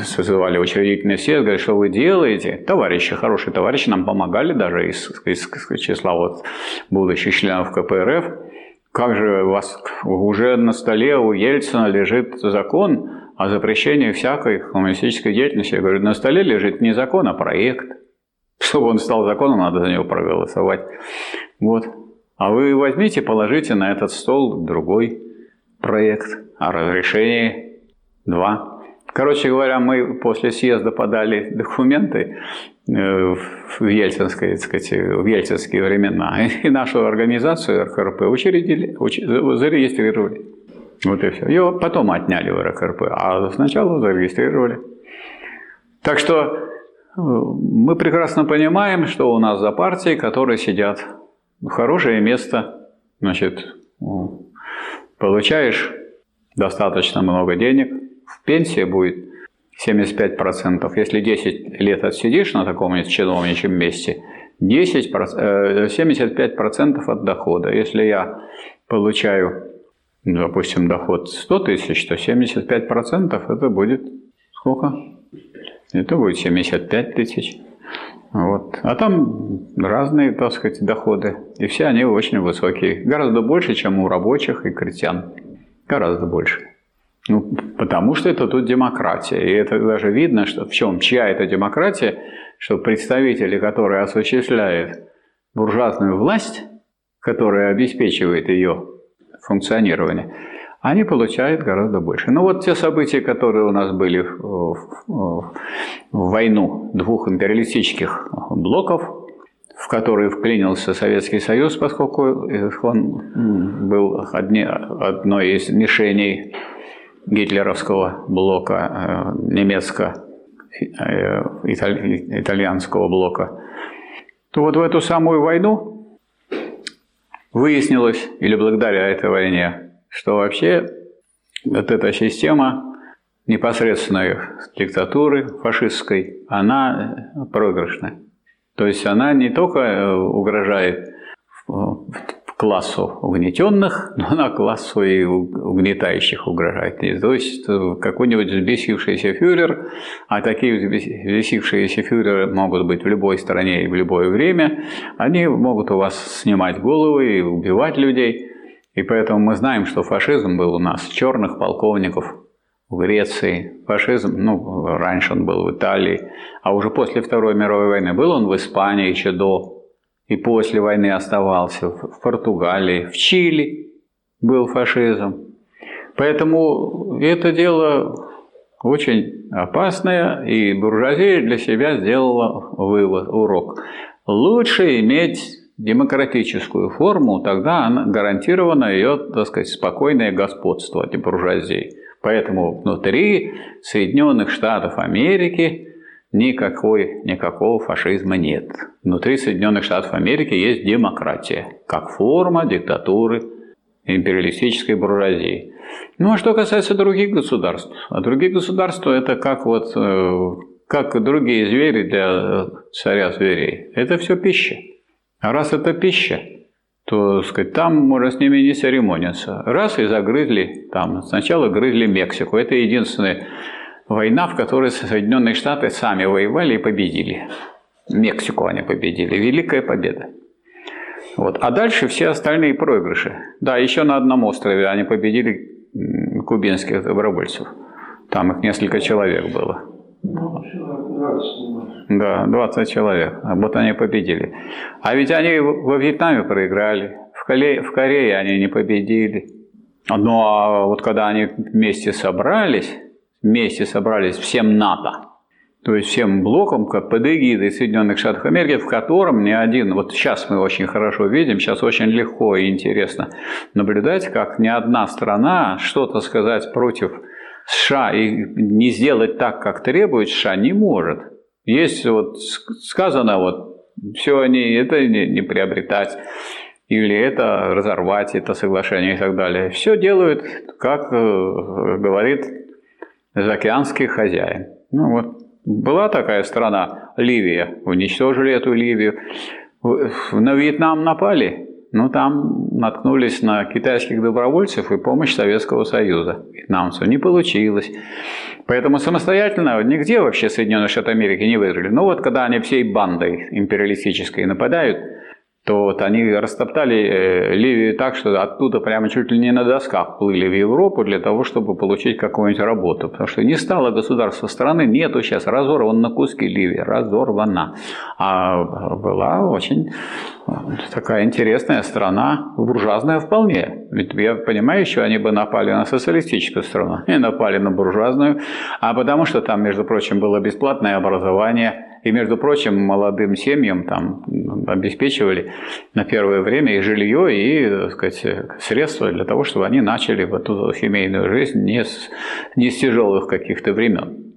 созывали учредительный съезд, говорят, что вы делаете? Товарищи, хорошие товарищи, нам помогали даже из, из, из числа вот будущих членов КПРФ. Как же у вас уже на столе у Ельцина лежит закон о запрещении всякой коммунистической деятельности? Я говорю, на столе лежит не закон, а проект. Чтобы он стал законом, надо за него проголосовать. Вот. А вы возьмите, положите на этот стол другой проект о разрешении. Два. Короче говоря, мы после съезда подали документы э, в, Ельцинской, так сказать, в ельцинские времена, и нашу организацию РКРП учредили, уч, зарегистрировали. Вот и все. Ее потом отняли в РКРП, а сначала зарегистрировали. Так что э, мы прекрасно понимаем, что у нас за партии, которые сидят хорошее место, значит, получаешь достаточно много денег – в пенсии будет 75%. Если 10 лет отсидишь на таком чиновничьем месте, 10, 75% от дохода. Если я получаю, допустим, доход 100 тысяч, то 75% это будет сколько? Это будет 75 тысяч. Вот. А там разные, так сказать, доходы. И все они очень высокие. Гораздо больше, чем у рабочих и крестьян. Гораздо больше. Ну, потому что это тут демократия. И это даже видно, что в чем, чья это демократия, что представители, которые осуществляют буржуазную власть, которая обеспечивает ее функционирование, они получают гораздо больше. Ну вот те события, которые у нас были в, в, в войну двух империалистических блоков, в который вклинился Советский Союз, поскольку он был одни, одной из мишеней гитлеровского блока, э, немецко-итальянского блока, то вот в эту самую войну выяснилось, или благодаря этой войне, что вообще вот эта система непосредственной диктатуры фашистской, она проигрышная. То есть она не только э, угрожает классу угнетенных, но она классу и угнетающих угрожает. То есть э, какой-нибудь взбесившийся фюрер, а такие взбесившиеся фюреры могут быть в любой стране и в любое время, они могут у вас снимать головы и убивать людей. И поэтому мы знаем, что фашизм был у нас черных полковников в Греции, фашизм, ну, раньше он был в Италии, а уже после Второй мировой войны был он в Испании еще до и после войны оставался в Португалии, в Чили был фашизм. Поэтому это дело очень опасное, и буржуазия для себя сделала вывод, урок. Лучше иметь демократическую форму, тогда она гарантировано ее, так сказать, спокойное господство этой буржуазии. Поэтому внутри Соединенных Штатов Америки никакой, никакого фашизма нет. Внутри Соединенных Штатов Америки есть демократия, как форма диктатуры империалистической буржуазии. Ну а что касается других государств, а другие государства это как вот э, как другие звери для царя зверей. Это все пища. А раз это пища, то сказать, там можно с ними не церемониться. Раз и загрызли там. Сначала грызли Мексику. Это единственная война, в которой Соединенные Штаты сами воевали и победили. Мексику они победили. Великая победа. Вот. А дальше все остальные проигрыши. Да, еще на одном острове они победили кубинских добровольцев. Там их несколько человек было. Да, 20 человек. А вот они победили. А ведь они во Вьетнаме проиграли. В Корее, в Корее они не победили. Ну а вот когда они вместе собрались, вместе собрались всем НАТО, то есть всем блоком, как под эгидой Соединенных Штатов Америки, в котором ни один, вот сейчас мы очень хорошо видим, сейчас очень легко и интересно наблюдать, как ни одна страна что-то сказать против США и не сделать так, как требует США, не может. Есть вот сказано, вот все они, это не, не приобретать, или это разорвать, это соглашение и так далее. Все делают, как э, говорит заокеанский хозяин. Ну вот, была такая страна, Ливия, уничтожили эту Ливию. На Вьетнам напали, ну там наткнулись на китайских добровольцев и помощь Советского Союза вьетнамцев. Не получилось. Поэтому самостоятельно нигде вообще Соединенные Штаты Америки не выиграли. Но вот когда они всей бандой империалистической нападают, то вот они растоптали э, Ливию так, что оттуда прямо чуть ли не на досках плыли в Европу для того, чтобы получить какую-нибудь работу. Потому что не стало государства страны, нету сейчас, разорвана на куски Ливии, разорвана. А была очень такая интересная страна, буржуазная вполне. Ведь я понимаю, что они бы напали на социалистическую страну, и напали на буржуазную, а потому что там, между прочим, было бесплатное образование, и, между прочим, молодым семьям там обеспечивали на первое время и жилье, и так сказать, средства для того, чтобы они начали вот эту семейную жизнь не с, не с тяжелых каких-то времен.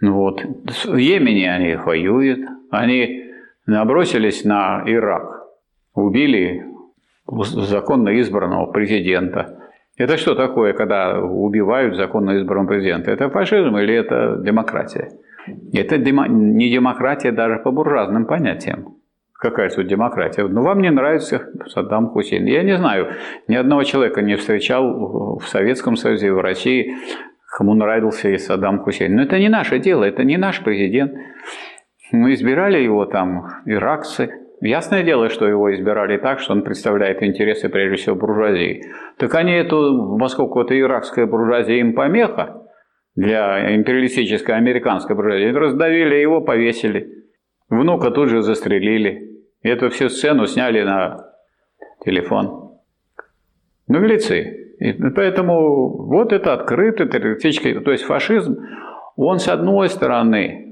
Ну вот. В Йемене они воюют, они набросились на Ирак, убили законно избранного президента. Это что такое, когда убивают законно избранного президента? Это фашизм или это демократия? Это не демократия даже по буржуазным понятиям. Какая тут демократия? Ну, вам не нравится Саддам Хусейн. Я не знаю, ни одного человека не встречал в Советском Союзе, в России, кому нравился и Саддам Хусейн. Но это не наше дело, это не наш президент. Мы избирали его там иракцы. Ясное дело, что его избирали так, что он представляет интересы, прежде всего, буржуазии. Так они эту, поскольку это иракская буржуазия им помеха, для империалистической американской буржуазии. Раздавили его, повесили. Внука тут же застрелили. Эту всю сцену сняли на телефон. Наглецы. И поэтому вот это открытый террористический, то есть фашизм, он с одной стороны,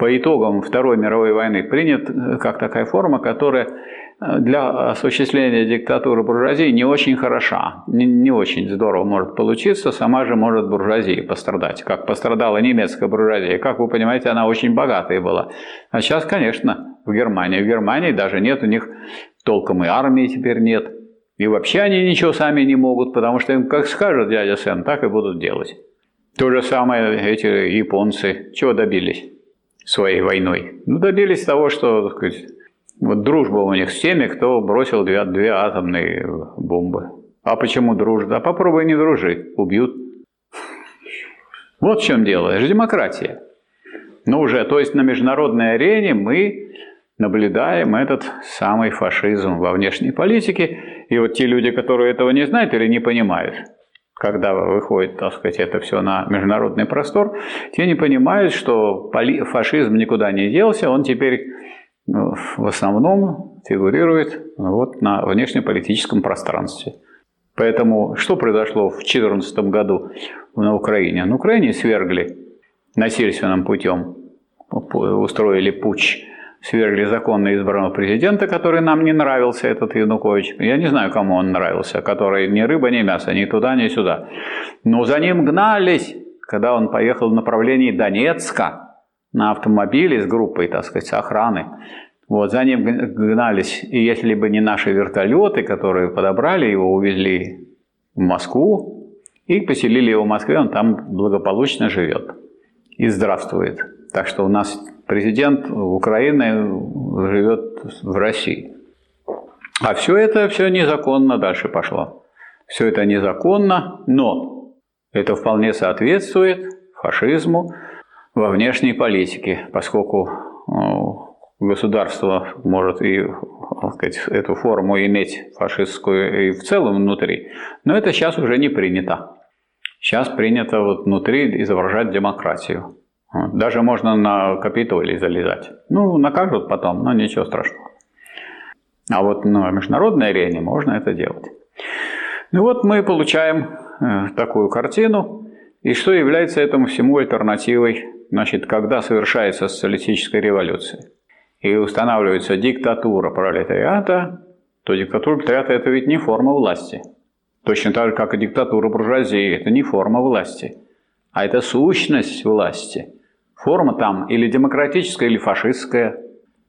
по итогам Второй мировой войны, принят как такая форма, которая для осуществления диктатуры буржуазии не очень хороша, не, не очень здорово может получиться, сама же может буржуазия пострадать, как пострадала немецкая буржуазия. Как вы понимаете, она очень богатая была. А сейчас, конечно, в Германии. В Германии даже нет у них толком и армии теперь нет. И вообще они ничего сами не могут, потому что им как скажет дядя Сэм, так и будут делать. То же самое эти японцы чего добились своей войной? Ну, добились того, что так сказать, вот дружба у них с теми, кто бросил две, две атомные бомбы. А почему дружба? А попробуй не дружи, убьют. Вот в чем дело. Это же демократия. Ну уже, то есть на международной арене мы наблюдаем этот самый фашизм во внешней политике. И вот те люди, которые этого не знают или не понимают, когда выходит, так сказать, это все на международный простор, те не понимают, что фашизм никуда не делся, он теперь в основном фигурирует вот на внешнеполитическом пространстве. Поэтому что произошло в 2014 году на Украине? На Украине свергли насильственным путем, устроили путь, свергли законно избранного президента, который нам не нравился, этот Янукович. Я не знаю, кому он нравился, который ни рыба, ни мясо, ни туда, ни сюда. Но за ним гнались, когда он поехал в направлении Донецка – на автомобиле с группой, так сказать, охраны. Вот, за ним гнались, и если бы не наши вертолеты, которые подобрали его, увезли в Москву и поселили его в Москве, он там благополучно живет и здравствует. Так что у нас президент Украины живет в России. А все это все незаконно дальше пошло. Все это незаконно, но это вполне соответствует фашизму во внешней политике, поскольку ну, государство может и сказать, эту форму иметь фашистскую и в целом внутри, но это сейчас уже не принято. Сейчас принято вот внутри изображать демократию. Даже можно на Капитолий залезать. Ну, накажут потом, но ничего страшного. А вот на международной арене можно это делать. Ну вот мы получаем э, такую картину. И что является этому всему альтернативой? Значит, когда совершается социалистическая революция и устанавливается диктатура пролетариата, то диктатура пролетариата – это ведь не форма власти. Точно так же, как и диктатура буржуазии – это не форма власти, а это сущность власти – Форма там или демократическая, или фашистская,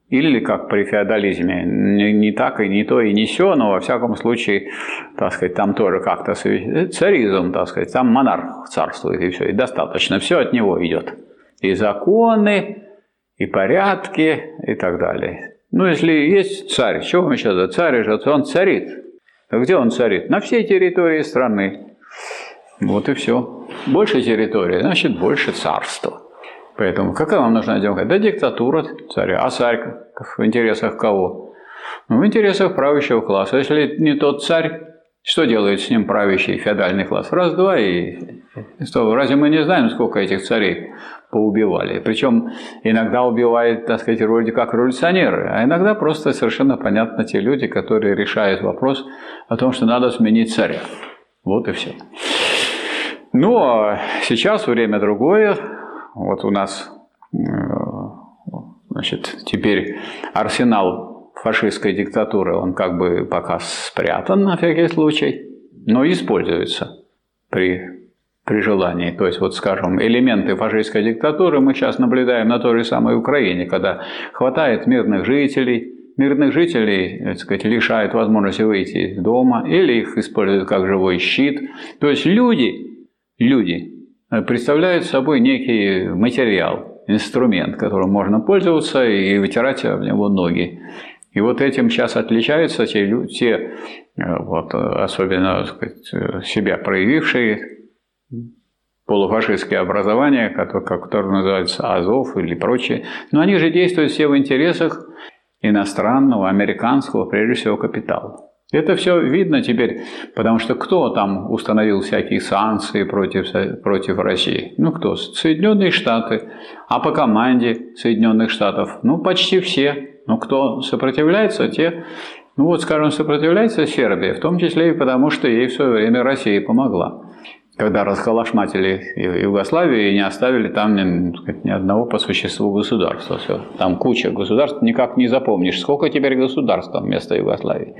или как при феодализме, не, не так и не то и не все, но во всяком случае, так сказать, там тоже как-то царизм, так сказать, там монарх царствует и все, и достаточно, все от него идет. И законы, и порядки, и так далее. Ну, если есть царь, чего мы сейчас за царь же, он царит. А где он царит? На всей территории страны. Вот и все. Больше территории, значит, больше царства. Поэтому какая вам нужна демократия? Да диктатура царя. А царь в интересах кого? Ну, в интересах правящего класса. Если не тот царь, что делает с ним правящий феодальный класс? Раз-два и... Что, разве мы не знаем, сколько этих царей поубивали? Причем иногда убивают, так сказать, вроде как революционеры, а иногда просто совершенно понятно те люди, которые решают вопрос о том, что надо сменить царя. Вот и все. Ну, а сейчас время другое. Вот у нас э, значит, теперь арсенал фашистской диктатуры, он как бы пока спрятан на всякий случай, но используется при, при желании. То есть, вот скажем, элементы фашистской диктатуры мы сейчас наблюдаем на той же самой Украине, когда хватает мирных жителей, мирных жителей, так сказать, лишают возможности выйти из дома или их используют как живой щит. То есть люди, люди представляют собой некий материал, инструмент, которым можно пользоваться и вытирать об него ноги. И вот этим сейчас отличаются те, те э, вот, особенно сказать, себя проявившие полуфашистские образования, которые, называются Азов или прочие. Но они же действуют все в интересах иностранного, американского, прежде всего, капитала. Это все видно теперь, потому что кто там установил всякие санкции против, против России? Ну кто? Соединенные Штаты. А по команде Соединенных Штатов? Ну почти все. Ну кто сопротивляется, те... Ну вот, скажем, сопротивляется Сербия, в том числе и потому, что ей в свое время Россия помогла когда расколошматили Югославию и не оставили там ни, ни одного по существу государства. Все. Там куча государств, никак не запомнишь, сколько теперь государств вместо Югославии.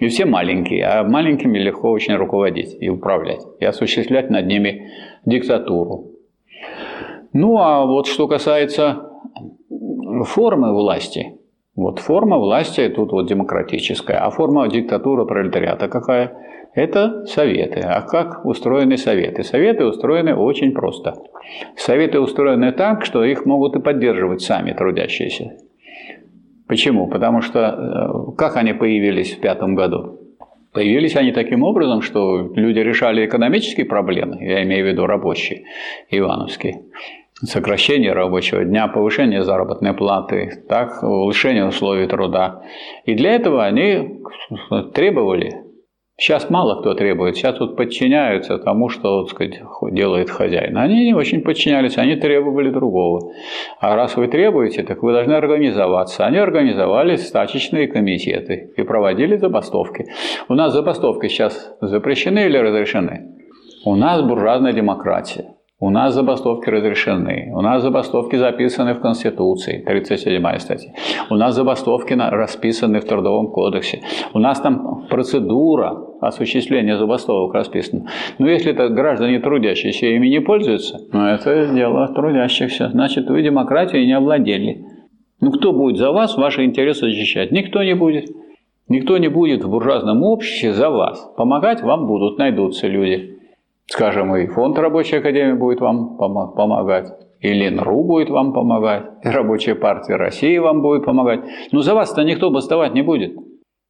И все маленькие, а маленькими легко очень руководить и управлять, и осуществлять над ними диктатуру. Ну а вот что касается формы власти, вот форма власти тут вот демократическая, а форма диктатуры пролетариата какая – это советы. А как устроены советы? Советы устроены очень просто. Советы устроены так, что их могут и поддерживать сами трудящиеся. Почему? Потому что э, как они появились в пятом году? Появились они таким образом, что люди решали экономические проблемы, я имею в виду рабочие, ивановские, сокращение рабочего дня, повышение заработной платы, так, улучшение условий труда. И для этого они требовали Сейчас мало кто требует, сейчас вот подчиняются тому, что так сказать, делает хозяин. Они не очень подчинялись, они требовали другого. А раз вы требуете, так вы должны организоваться. Они организовали стачечные комитеты и проводили забастовки. У нас забастовки сейчас запрещены или разрешены? У нас буржуазная демократия. У нас забастовки разрешены. У нас забастовки записаны в Конституции, 37 статья. У нас забастовки расписаны в Трудовом кодексе. У нас там процедура осуществления забастовок расписана. Но если это граждане трудящиеся ими не пользуются, ну это дело трудящихся. Значит, вы демократией не овладели. Ну кто будет за вас ваши интересы защищать? Никто не будет. Никто не будет в буржуазном обществе за вас. Помогать вам будут, найдутся люди. Скажем, и фонд рабочей академии будет вам помогать, и ЛИНРУ будет вам помогать, и Рабочая партия России вам будет помогать. Но за вас-то никто бастовать не будет.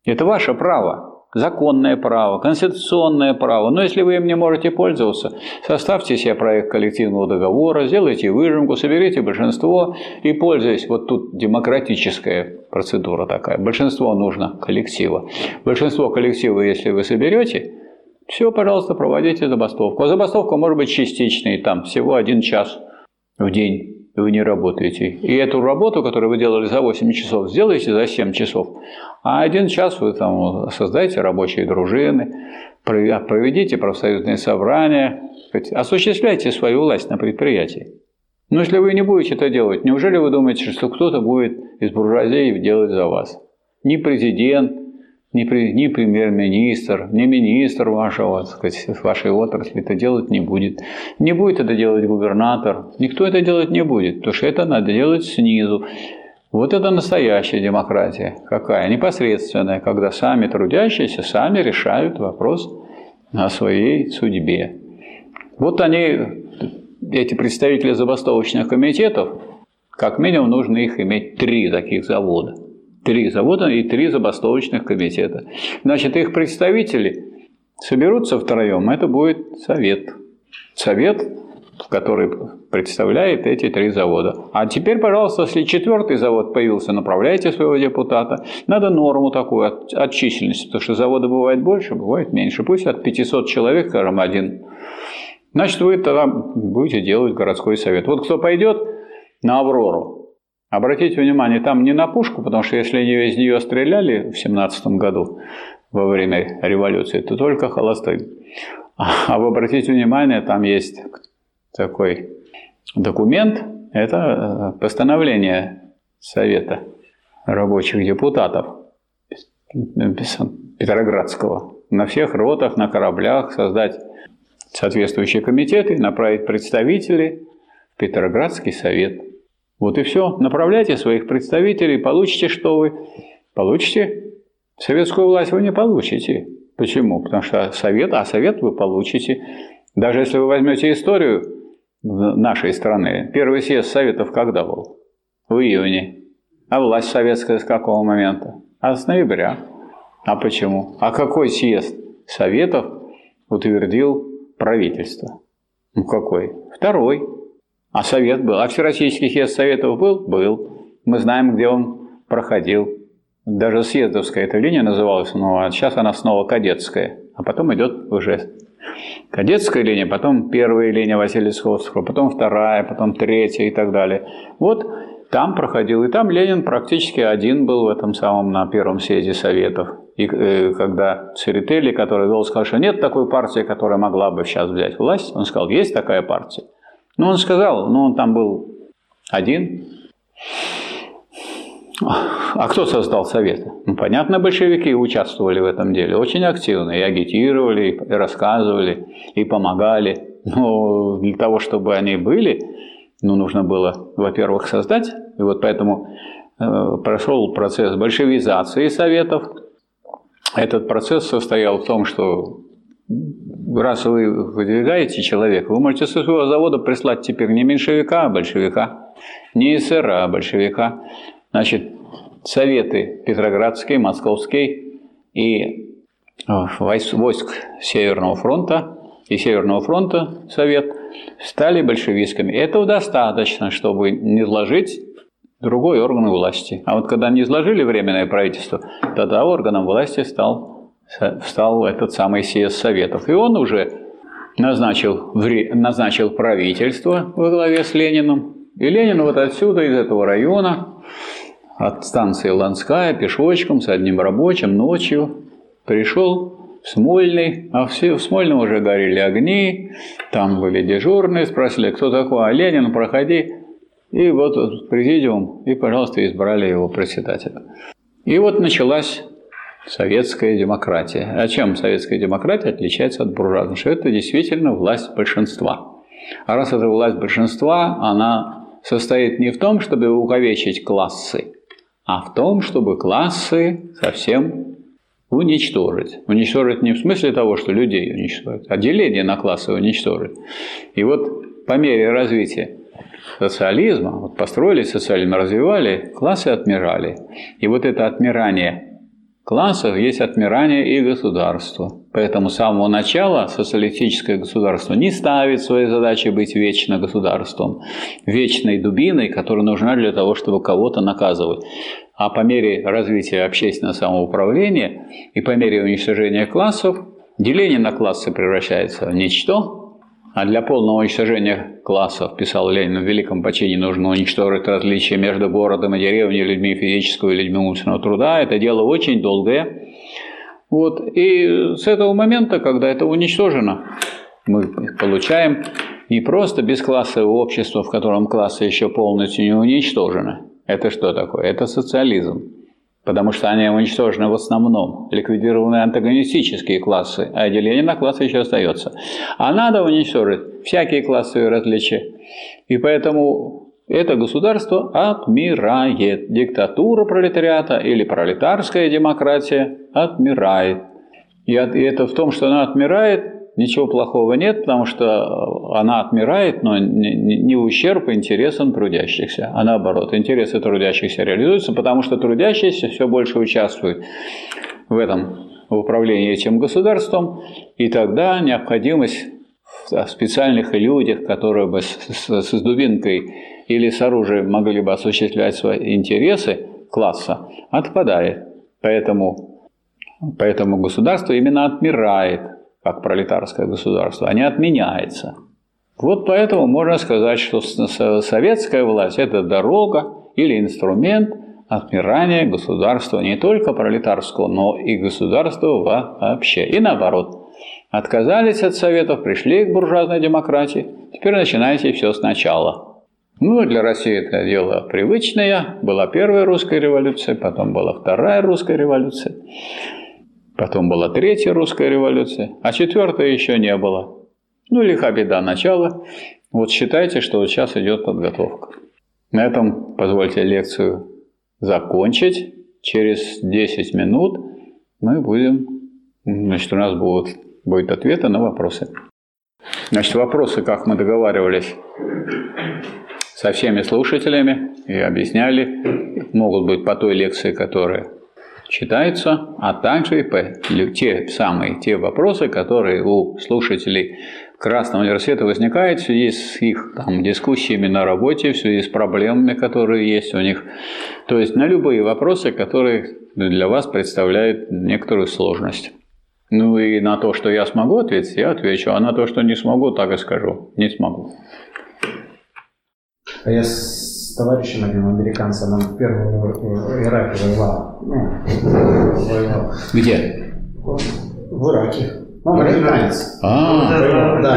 Это ваше право законное право, конституционное право. Но если вы им не можете пользоваться, составьте себе проект коллективного договора, сделайте выжимку, соберите большинство и пользуясь, вот тут демократическая процедура такая, большинство нужно коллектива. Большинство коллектива, если вы соберете, все, пожалуйста, проводите забастовку. А забастовка может быть частичной, там всего один час в день вы не работаете. И эту работу, которую вы делали за 8 часов, сделаете за 7 часов. А один час вы там создаете рабочие дружины, проведите профсоюзные собрания, осуществляйте свою власть на предприятии. Но если вы не будете это делать, неужели вы думаете, что кто-то будет из буржуазии делать за вас? Ни президент, ни, ни премьер-министр, ни министр вашего, так сказать, вашей отрасли это делать не будет. Не будет это делать губернатор, никто это делать не будет, потому что это надо делать снизу. Вот это настоящая демократия. Какая? Непосредственная, когда сами трудящиеся сами решают вопрос о своей судьбе. Вот они, эти представители забастовочных комитетов, как минимум нужно их иметь три таких завода. Три завода и три забастовочных комитета. Значит, их представители соберутся втроем, это будет совет. Совет который представляет эти три завода. А теперь, пожалуйста, если четвертый завод появился, направляйте своего депутата. Надо норму такую от, от численности, потому что заводы бывает больше, бывает меньше. Пусть от 500 человек, скажем, один. Значит, вы тогда будете делать городской совет. Вот кто пойдет на Аврору, обратите внимание, там не на пушку, потому что если из нее стреляли в 17 году во время революции, то только холостой. А вы обратите внимание, там есть такой документ. Это э, постановление Совета рабочих депутатов Петроградского. На всех ротах, на кораблях создать соответствующие комитеты, направить представителей в Петроградский совет. Вот и все. Направляйте своих представителей, получите, что вы получите. Советскую власть вы не получите. Почему? Потому что совет, а совет вы получите. Даже если вы возьмете историю нашей страны. Первый съезд Советов когда был? В июне. А власть советская с какого момента? А с ноября. А почему? А какой съезд Советов утвердил правительство? Ну какой? Второй. А Совет был. А Всероссийский съезд Советов был? Был. Мы знаем, где он проходил. Даже съездовская эта линия называлась, но сейчас она снова кадетская. А потом идет уже Кадетская линия, потом первая линия Васильевского острова, потом вторая, потом третья и так далее. Вот там проходил, и там Ленин практически один был в этом самом на первом съезде Советов. И э, когда Церетели, который вел, сказал, что нет такой партии, которая могла бы сейчас взять власть, он сказал, есть такая партия. Ну, он сказал, ну, он там был один. А кто создал Советы? Ну, понятно, большевики участвовали в этом деле очень активно, и агитировали, и рассказывали, и помогали. Но для того, чтобы они были, ну, нужно было, во-первых, создать, и вот поэтому э, прошел процесс большевизации Советов. Этот процесс состоял в том, что раз вы выдвигаете человека, вы можете со своего завода прислать теперь не меньшевика, а большевика, не эсера, а большевика. Значит, советы Петроградский, Московский и э, войск Северного фронта и Северного фронта Совет стали большевистскими. Этого достаточно, чтобы не изложить другой орган власти. А вот когда не изложили Временное правительство, тогда органом власти стал, стал этот самый съезд Советов. И он уже назначил, назначил правительство во главе с Лениным. И Ленин вот отсюда, из этого района, от станции Ланская пешочком с одним рабочим ночью пришел в Смольный, а все, в Смольном уже горели огни, там были дежурные, спросили, кто такой, а Ленин, проходи. И вот президиум, и, пожалуйста, избрали его председателя. И вот началась советская демократия. А чем советская демократия отличается от буржуазной? Что это действительно власть большинства. А раз это власть большинства, она состоит не в том, чтобы увековечить классы, а в том, чтобы классы совсем уничтожить. Уничтожить не в смысле того, что людей уничтожить, а деление на классы уничтожить. И вот по мере развития социализма, вот построили социализм, развивали, классы отмирали. И вот это отмирание классах есть отмирание и государство. Поэтому с самого начала социалистическое государство не ставит своей задачи быть вечно государством, вечной дубиной, которая нужна для того, чтобы кого-то наказывать. А по мере развития общественного самоуправления и по мере уничтожения классов, деление на классы превращается в ничто, а для полного уничтожения классов, писал Ленин, в великом почине нужно уничтожить различия между городом и деревней, людьми физического и людьми умственного труда. Это дело очень долгое. Вот. И с этого момента, когда это уничтожено, мы получаем не просто бесклассовое общество, в котором классы еще полностью не уничтожены. Это что такое? Это социализм потому что они уничтожены в основном, ликвидированы антагонистические классы, а деление на классы еще остается. А надо уничтожить всякие классовые различия. И поэтому это государство отмирает. Диктатура пролетариата или пролетарская демократия отмирает. И это в том, что она отмирает, ничего плохого нет, потому что она отмирает, но не ущерб интересам трудящихся, а наоборот, интересы трудящихся реализуются, потому что трудящиеся все больше участвуют в этом в управлении этим государством, и тогда необходимость в специальных людях, которые бы с, с, с дубинкой или с оружием могли бы осуществлять свои интересы класса, отпадает. Поэтому, поэтому государство именно отмирает как пролетарское государство, не отменяется. Вот поэтому можно сказать, что советская власть – это дорога или инструмент отмирания государства не только пролетарского, но и государства вообще. И наоборот. Отказались от советов, пришли к буржуазной демократии, теперь начинайте все сначала. Ну, для России это дело привычное. Была первая русская революция, потом была вторая русская революция. Потом была третья русская революция, а четвертой еще не было. Ну, лиха беда начала. Вот считайте, что вот сейчас идет подготовка. На этом позвольте лекцию закончить. Через 10 минут мы будем, значит, у нас будут, будет ответы на вопросы. Значит, вопросы, как мы договаривались со всеми слушателями и объясняли, могут быть по той лекции, которая читаются, а также и те самые те вопросы, которые у слушателей Красного университета возникают в связи с их там, дискуссиями на работе, в связи с проблемами, которые есть у них. То есть на любые вопросы, которые для вас представляют некоторую сложность. Ну и на то, что я смогу ответить, я отвечу, а на то, что не смогу, так и скажу. Не смогу. А я товарищем одним американцем, он первый в Ираке воевал. Ну, воевал. Где? В Ираке. Ну, американец. А, да.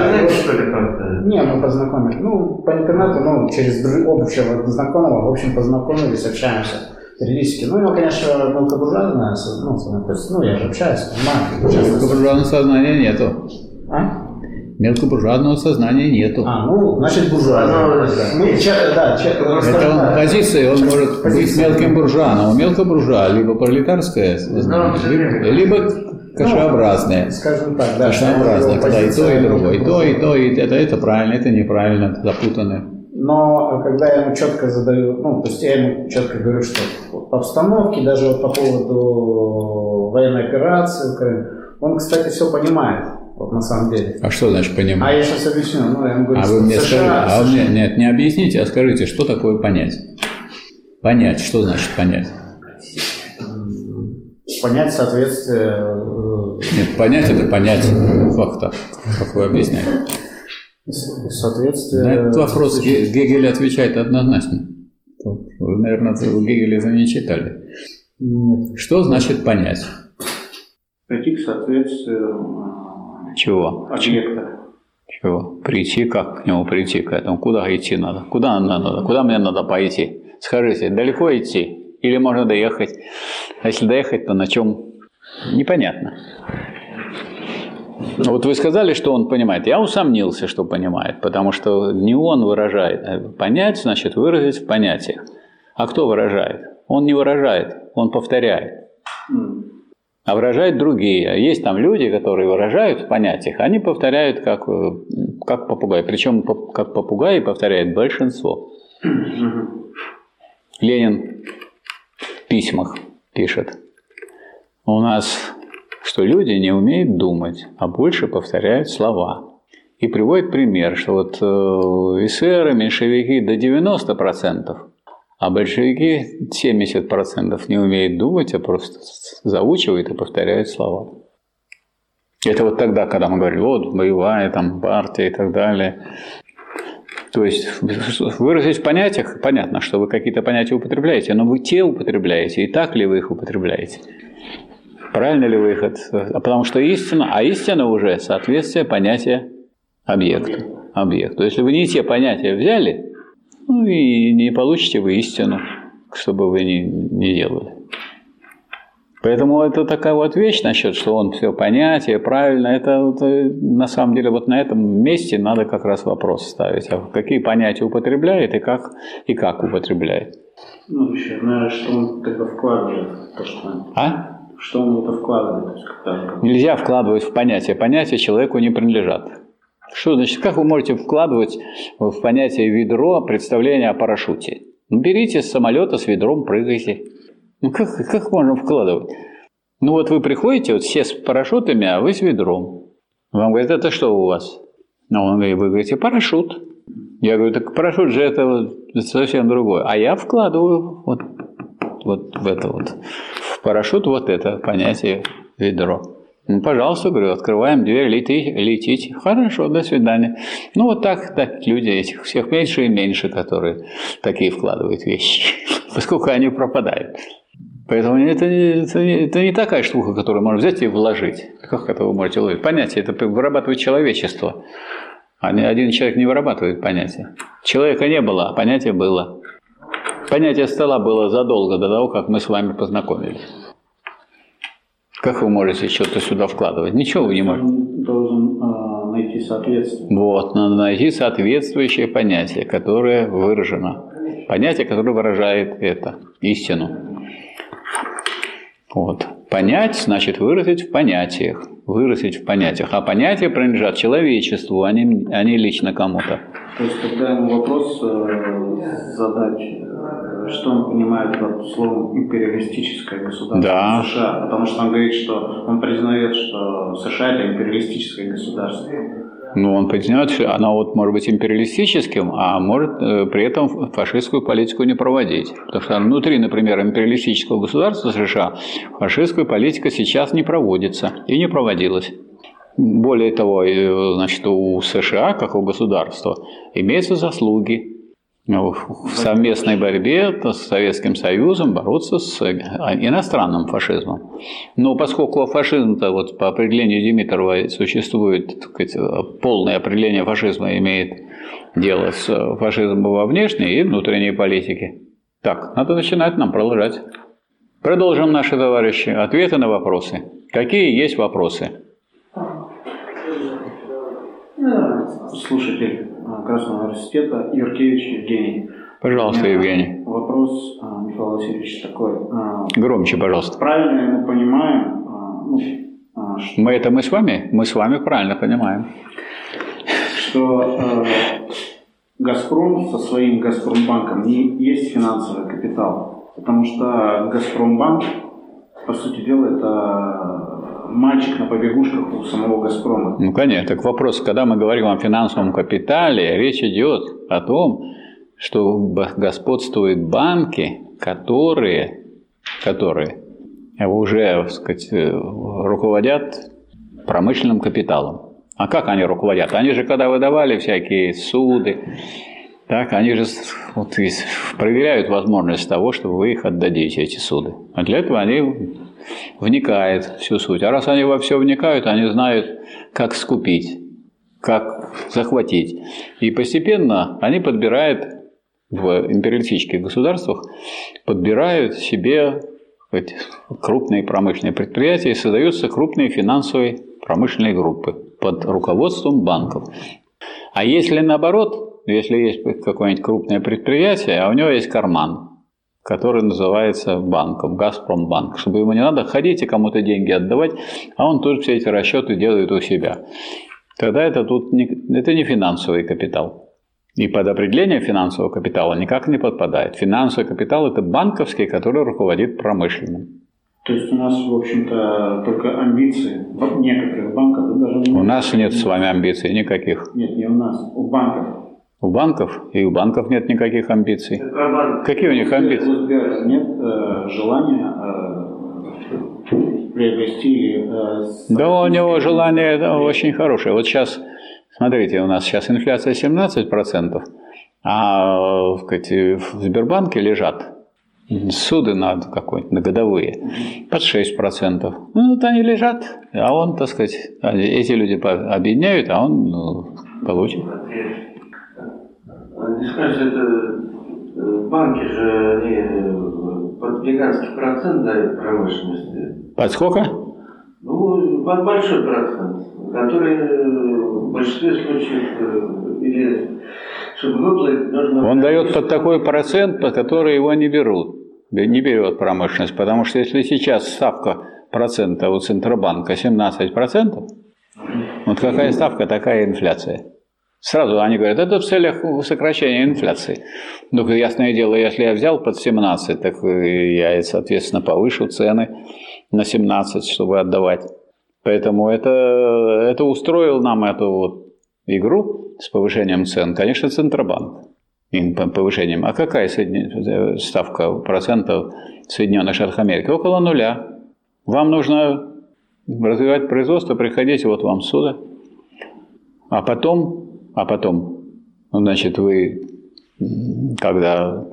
Не, мы познакомились. Ну, по интернету, ну, через общего знакомого, в общем, познакомились, общаемся периодически. Ну, у него, конечно, мелкобуржуазное, ну, то есть, ну, я же общаюсь, понимаю. Мелкобуржуазного сознания нету. А? Мелкобуржуазного сознания нету. А, ну, значит, буржуазное. Ну, да, Это он, позиция, он может позиция. быть мелким буржуаном. У мелкобуржуа либо пролетарское сознание, либо, либо кашеобразное. Ну, скажем так, да. Кашеобразное, когда и то, и другое. И то, и то, и это, это правильно, это неправильно, это запутанное. Но когда я ему четко задаю, ну, то есть я ему четко говорю, что по обстановке, даже вот по поводу военной операции, он, кстати, все понимает. Вот на самом деле. А что значит понимать? А я сейчас объясню. Ну, я говорю, а вы мне скажите, а вы мне, нет, не объясните, а скажите, что такое понять? Понять, что значит понять? Понять соответствие... Э, нет, понять это понять факта, как вы объясняете. Соответствие... На этот вопрос Гегель отвечает однозначно. Вы, наверное, Гегеля это не читали. Нет. Что значит понять? Прийти к соответствию чего? Объекта. Чего? Прийти, как к нему прийти к этому? Куда идти надо? Куда надо? Куда мне надо пойти? Скажите, далеко идти? Или можно доехать? А если доехать, то на чем? Непонятно. Вот вы сказали, что он понимает. Я усомнился, что понимает, потому что не он выражает. Понять значит выразить в понятиях. А кто выражает? Он не выражает, он повторяет а выражают другие. Есть там люди, которые выражают в понятиях, они повторяют как, э, как попугай. Причем как попугай повторяет большинство. Ленин в письмах пишет. у нас, что люди не умеют думать, а больше повторяют слова. И приводит пример, что вот э, эсеры, меньшевики до 90%, а большевики 70% не умеют думать, а просто заучивают и повторяют слова. Это вот тогда, когда мы говорили, вот боевая там партия и так далее. То есть выразить в понятиях, понятно, что вы какие-то понятия употребляете, но вы те употребляете, и так ли вы их употребляете? Правильно ли вы их? А потому что истина, а истина уже соответствие понятия объекта. объекту. Если вы не те понятия взяли, ну и не получите вы истину, что бы вы ни, ни делали. Поэтому это такая вот вещь насчет, что он все понятие, правильно, это, это на самом деле вот на этом месте надо как раз вопрос ставить. А какие понятия употребляет и как, и как употребляет. Ну, еще, наверное, что он тогда вкладывает то, что... А? Что он это вкладывает? Нельзя вкладывать в понятие. Понятия человеку не принадлежат. Что значит, как вы можете вкладывать в понятие ведро представление о парашюте? Ну, берите с самолета с ведром, прыгайте. Ну, как, как можно вкладывать? Ну, вот вы приходите, вот все с парашютами, а вы с ведром. Вам говорят, это что у вас? Ну, он говорит, вы говорите, парашют. Я говорю, так парашют же это совсем другое. А я вкладываю вот, вот в это вот. В парашют вот это понятие ведро. Ну, пожалуйста, говорю, открываем дверь, летите, летите. Хорошо, до свидания. Ну, вот так, так люди этих всех меньше и меньше, которые такие вкладывают вещи, поскольку они пропадают. Поэтому это, это, это не такая штука, которую можно взять и вложить. Как это вы можете вложить? Понятие это вырабатывает человечество. А один человек не вырабатывает понятие. Человека не было, а понятие было. Понятие стола было задолго до того, как мы с вами познакомились. Как вы можете что-то сюда вкладывать? Ничего вы не можете. Должен э, найти соответствие. Вот, надо найти соответствующее понятие, которое выражено. Понятие, которое выражает это, истину. Вот. Понять значит выразить в понятиях. Выразить в понятиях. А понятия принадлежат человечеству, а не, а не лично кому-то. То есть, когда ему вопрос э, задать, что он понимает под словом империалистическое государство да. США, потому что он говорит, что он признает, что США это империалистическое государство. Ну, он признает, что оно вот может быть империалистическим, а может э, при этом фашистскую политику не проводить. Потому что внутри, например, империалистического государства США фашистская политика сейчас не проводится и не проводилась. Более того, значит, у США, как у государства, имеются заслуги в совместной борьбе с Советским Союзом бороться с иностранным фашизмом. Но поскольку фашизм-то вот по определению Димитрова существует, сказать, полное определение фашизма имеет дело с фашизмом во внешней и внутренней политике. Так, надо начинать нам продолжать. Продолжим, наши товарищи. Ответы на вопросы. Какие есть вопросы? Слушатель Красного университета Юркевич Евгений. Пожалуйста, Евгений. Вопрос, а, Михаил Васильевич, такой. А, Громче, пожалуйста. Правильно мы понимаем, а, ну, что... Мы это мы с вами? Мы с вами правильно понимаем. Что Газпром со своим Газпромбанком не есть финансовый капитал. Потому что Газпромбанк, по сути дела, это мальчик на побегушках у самого «Газпрома». Ну, конечно. Так вопрос, когда мы говорим о финансовом капитале, речь идет о том, что господствуют банки, которые, которые уже, так сказать, руководят промышленным капиталом. А как они руководят? Они же, когда выдавали всякие суды, так, они же вот, проверяют возможность того, чтобы вы их отдадите, эти суды. А для этого они вникает всю суть. А раз они во все вникают, они знают, как скупить, как захватить. И постепенно они подбирают в империалистических государствах, подбирают себе крупные промышленные предприятия и создаются крупные финансовые промышленные группы под руководством банков. А если наоборот, если есть какое-нибудь крупное предприятие, а у него есть карман, который называется банком, Газпромбанк, чтобы ему не надо ходить и кому-то деньги отдавать, а он тут все эти расчеты делает у себя. Тогда это тут не, это не финансовый капитал. И под определение финансового капитала никак не подпадает. Финансовый капитал – это банковский, который руководит промышленным. То есть у нас, в общем-то, только амбиции некоторых банках. Даже у нас нет с вами амбиций никаких. Нет, не у нас, у банков. У банков? И у банков нет никаких амбиций. Какие у них амбиции? У нет э, желания э, приобрести... Э, да у него желание да, очень хорошее. Вот сейчас, смотрите, у нас сейчас инфляция 17%, а сказать, в Сбербанке лежат суды на какой-нибудь, на годовые, под 6%. Ну, вот они лежат, а он, так сказать, эти люди объединяют, а он ну, получит. Не скажешь, это э, банки же они э, под гигантский процент дают промышленности. Под сколько? Ну, под большой процент, который в большинстве случаев или чтобы выплатить, нужно... Он дает под такой процент, под который его не берут. Не берет промышленность, потому что если сейчас ставка процента у Центробанка 17%, вот какая ставка, такая инфляция. Сразу они говорят, это в целях сокращения инфляции. Ну, ясное дело, если я взял под 17, так я, соответственно, повышу цены на 17, чтобы отдавать. Поэтому это, это устроил нам эту вот игру с повышением цен, конечно, Центробанк повышением. А какая ставка процентов Соединенных Штатах Америки? Около нуля. Вам нужно развивать производство, приходите вот вам сюда. А потом, а потом, значит, вы когда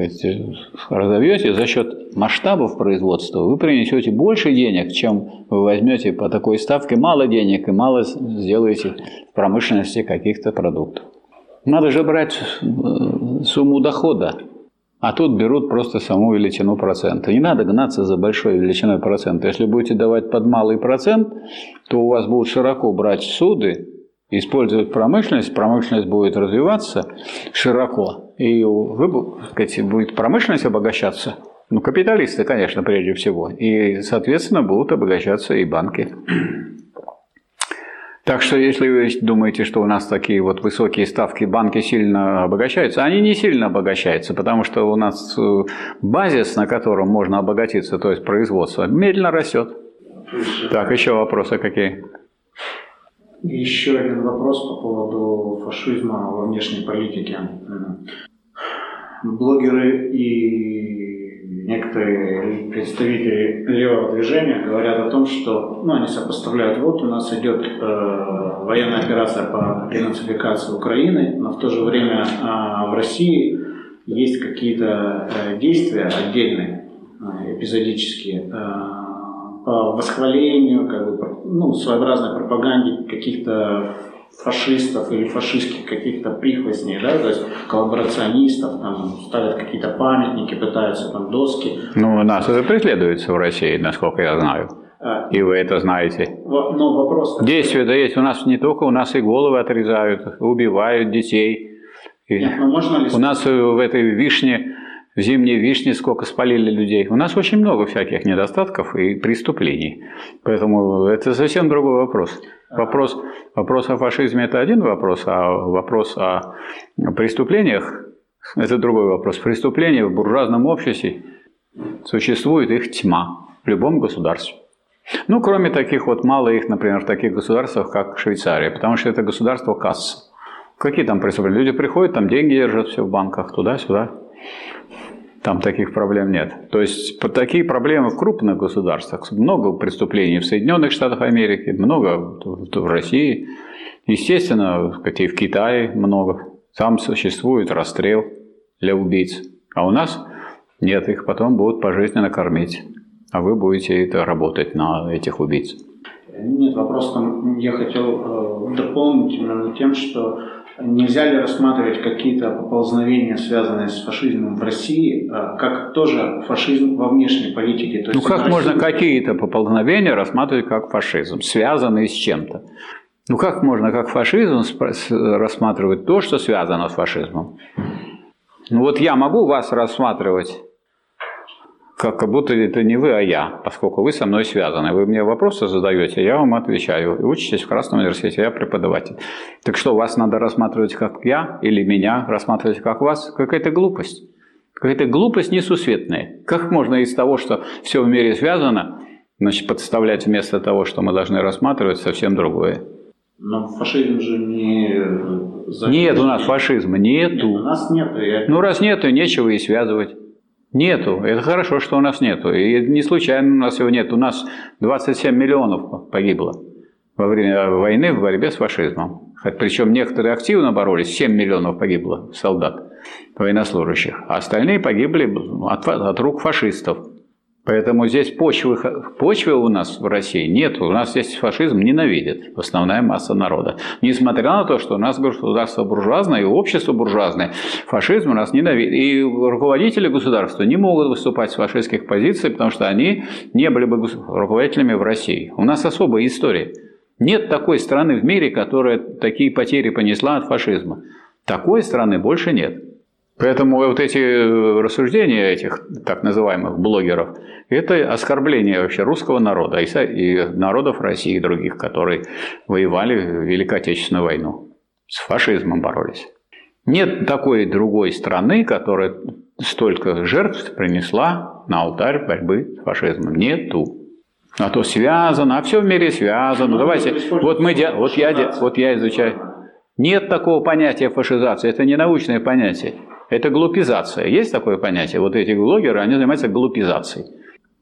разовьете за счет масштабов производства, вы принесете больше денег, чем вы возьмете по такой ставке мало денег и мало сделаете в промышленности каких-то продуктов. Надо же брать э, сумму дохода, а тут берут просто саму величину процента. Не надо гнаться за большой величиной процента. Если будете давать под малый процент, то у вас будут широко брать суды, использовать промышленность, промышленность будет развиваться широко, и вы, сказать, будет промышленность обогащаться. Ну, капиталисты, конечно, прежде всего. И, соответственно, будут обогащаться и банки. Так что если вы думаете, что у нас такие вот высокие ставки, банки сильно обогащаются, они не сильно обогащаются, потому что у нас э, базис, на котором можно обогатиться, то есть производство, медленно растет. Так, еще вопросы какие? Еще один вопрос по поводу фашизма во внешней политике. Блогеры и некоторые представители левого движения говорят о том, что ну, они сопоставляют, вот у нас идет э, военная операция по денацификации Украины, но в то же время э, в России есть какие-то э, действия отдельные, э, эпизодические, э, восхвалению, как бы, ну, своеобразной пропаганде каких-то фашистов или фашистских каких-то прихвостней, да, то есть коллаборационистов, там ставят какие-то памятники, пытаются там доски. Ну, нас это преследуется в России, насколько я знаю. А, и вы это знаете. Но вопрос... Действия-то есть. У нас не только, у нас и головы отрезают, убивают детей. Нет, ну можно ли... У нас в этой вишне в зимней вишне сколько спалили людей. У нас очень много всяких недостатков и преступлений. Поэтому это совсем другой вопрос. Вопрос, вопрос о фашизме – это один вопрос, а вопрос о преступлениях – это другой вопрос. Преступления в буржуазном обществе существует их тьма в любом государстве. Ну, кроме таких вот, мало их, например, в таких государствах, как Швейцария, потому что это государство касса. Какие там преступления? Люди приходят, там деньги держат все в банках, туда-сюда. Там таких проблем нет. То есть такие проблемы в крупных государствах. Много преступлений в Соединенных Штатах Америки, много в России. Естественно, и в Китае много. Там существует расстрел для убийц. А у нас нет, их потом будут пожизненно кормить. А вы будете это работать на этих убийц. Нет, вопрос там, я хотел э, дополнить именно тем, что Нельзя ли рассматривать какие-то поползновения, связанные с фашизмом в России, а, как тоже фашизм во внешней политике? То ну как России... можно какие-то поползновения рассматривать как фашизм, связанные с чем-то? Ну как можно как фашизм рассматривать то, что связано с фашизмом? Ну вот я могу вас рассматривать как, будто это не вы, а я, поскольку вы со мной связаны. Вы мне вопросы задаете, я вам отвечаю. И учитесь в Красном университете, я преподаватель. Так что, вас надо рассматривать как я или меня рассматривать как вас? Какая-то глупость. Какая-то глупость несусветная. Как можно из того, что все в мире связано, значит, подставлять вместо того, что мы должны рассматривать, совсем другое. Но фашизм же не... Нет у нас фашизма, нету. Нет, у нас нету. Я... Ну, раз нету, нечего и связывать. Нету. Это хорошо, что у нас нету. И не случайно у нас его нет. У нас 27 миллионов погибло во время войны в борьбе с фашизмом. Причем некоторые активно боролись, 7 миллионов погибло солдат, военнослужащих, а остальные погибли от, от рук фашистов. Поэтому здесь почвы, почвы у нас в России нет. У нас здесь фашизм ненавидит основная масса народа. Несмотря на то, что у нас государство буржуазное и общество буржуазное, фашизм у нас ненавидит. И руководители государства не могут выступать с фашистских позиций, потому что они не были бы руководителями в России. У нас особая история. Нет такой страны в мире, которая такие потери понесла от фашизма. Такой страны больше нет. Поэтому вот эти э, рассуждения этих так называемых блогеров, это оскорбление вообще русского народа и народов России и других, которые воевали в Великой Отечественную войну. С фашизмом боролись. Нет такой другой страны, которая столько жертв принесла на алтарь борьбы с фашизмом. Нету. А то связано, а все в мире связано. Ну, Давайте, вот мы, вот я, вот я изучаю. Нет такого понятия фашизации, это не научное понятие. Это глупизация. Есть такое понятие? Вот эти блогеры, они занимаются глупизацией,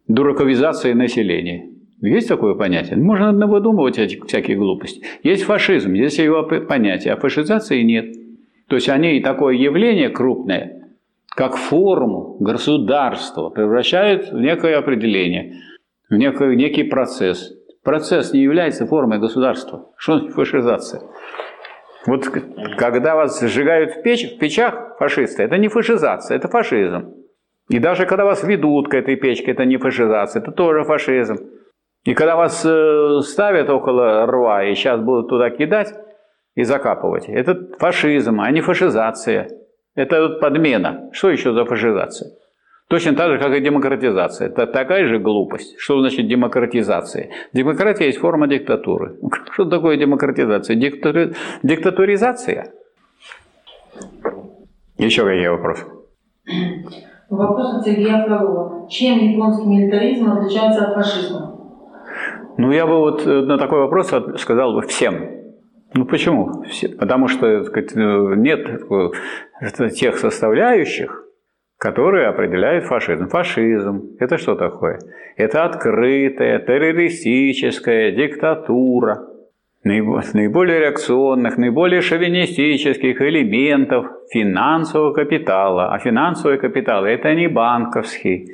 дураковизацией населения. Есть такое понятие? Можно выдумывать эти всякие глупости. Есть фашизм, есть его понятие, а фашизации нет. То есть они такое явление крупное, как форму государства, превращают в некое определение, в некий, некий процесс. Процесс не является формой государства. Что фашизация? Вот когда вас сжигают в, печь, в печах фашисты, это не фашизация, это фашизм. И даже когда вас ведут к этой печке, это не фашизация, это тоже фашизм. И когда вас э, ставят около рва и сейчас будут туда кидать и закапывать, это фашизм, а не фашизация. Это подмена. Что еще за фашизация? Точно так же, как и демократизация. Это такая же глупость. Что значит демократизация? Демократия есть форма диктатуры. Что такое демократизация? Диктатури... Диктатуризация? Еще какие вопросы? Вопрос от Сергея Фролова. Чем японский милитаризм отличается от фашизма? Ну, я бы вот э, на такой вопрос сказал бы всем. Ну почему? Потому что сказать, э, нет э, тех составляющих, которые определяют фашизм. Фашизм – это что такое? Это открытая, террористическая диктатура наиболее реакционных, наиболее шовинистических элементов финансового капитала. А финансовый капитал – это не банковский,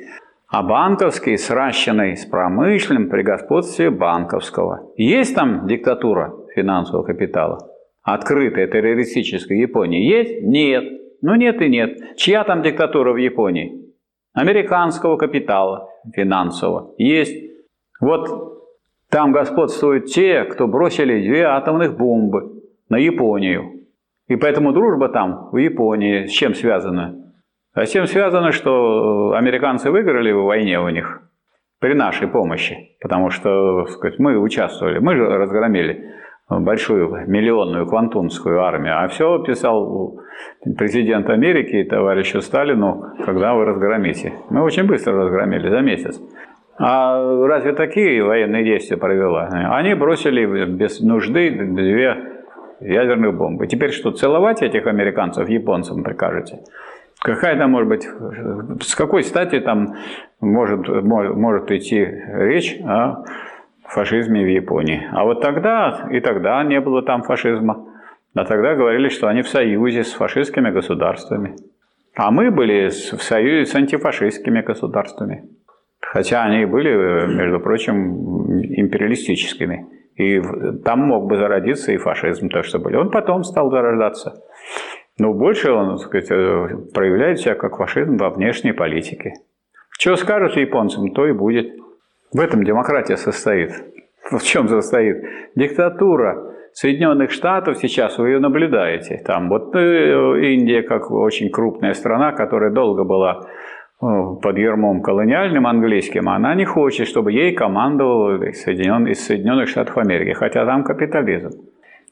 а банковский, сращенный с промышленным при господстве банковского. Есть там диктатура финансового капитала? Открытая террористическая Япония есть? Нет. Ну нет и нет. Чья там диктатура в Японии? Американского капитала финансового. Есть. Вот там господствуют те, кто бросили две атомных бомбы на Японию. И поэтому дружба там, в Японии, с чем связана? А с тем связано, что американцы выиграли в войне у них при нашей помощи. Потому что сказать, мы участвовали, мы же разгромили большую миллионную квантунскую армию, а все писал президент Америки товарищу Сталину, когда вы разгромите. Мы очень быстро разгромили, за месяц. А разве такие военные действия провела? Они бросили без нужды две ядерных бомбы. Теперь что, целовать этих американцев японцам прикажете? Какая там может быть, с какой стати там может, может идти речь о фашизме в Японии. А вот тогда, и тогда не было там фашизма. А тогда говорили, что они в союзе с фашистскими государствами. А мы были в союзе с антифашистскими государствами. Хотя они были, между прочим, империалистическими. И там мог бы зародиться и фашизм, то, что были. Он потом стал зарождаться. Но больше он, так сказать, э, проявляет себя как фашизм во внешней политике. Что скажут японцам, то и будет. В этом демократия состоит. В чем состоит? Диктатура Соединенных Штатов сейчас вы ее наблюдаете. Там вот э, Индия, как очень крупная страна, которая долго была э, под ермом колониальным английским, она не хочет, чтобы ей командовал из Соединенных Штатов Америки, хотя там капитализм.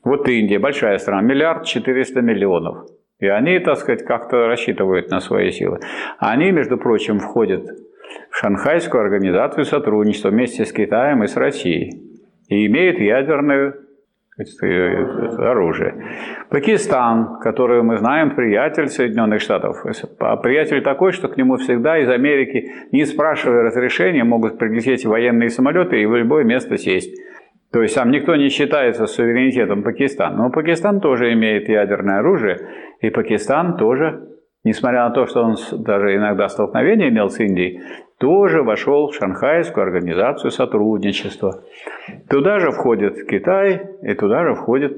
Вот Индия, большая страна, миллиард четыреста миллионов. И они, так сказать, как-то рассчитывают на свои силы. Они, между прочим, входят в Шанхайскую организацию сотрудничества вместе с Китаем и с Россией и имеет ядерное оружие. Пакистан, который мы знаем, приятель Соединенных Штатов. А приятель такой, что к нему всегда из Америки, не спрашивая разрешения, могут прилететь военные самолеты и в любое место сесть. То есть там никто не считается суверенитетом Пакистана. Но Пакистан тоже имеет ядерное оружие, и Пакистан тоже, несмотря на то, что он даже иногда столкновения имел с Индией, тоже вошел в Шанхайскую организацию сотрудничества. Туда же входит Китай и туда же входит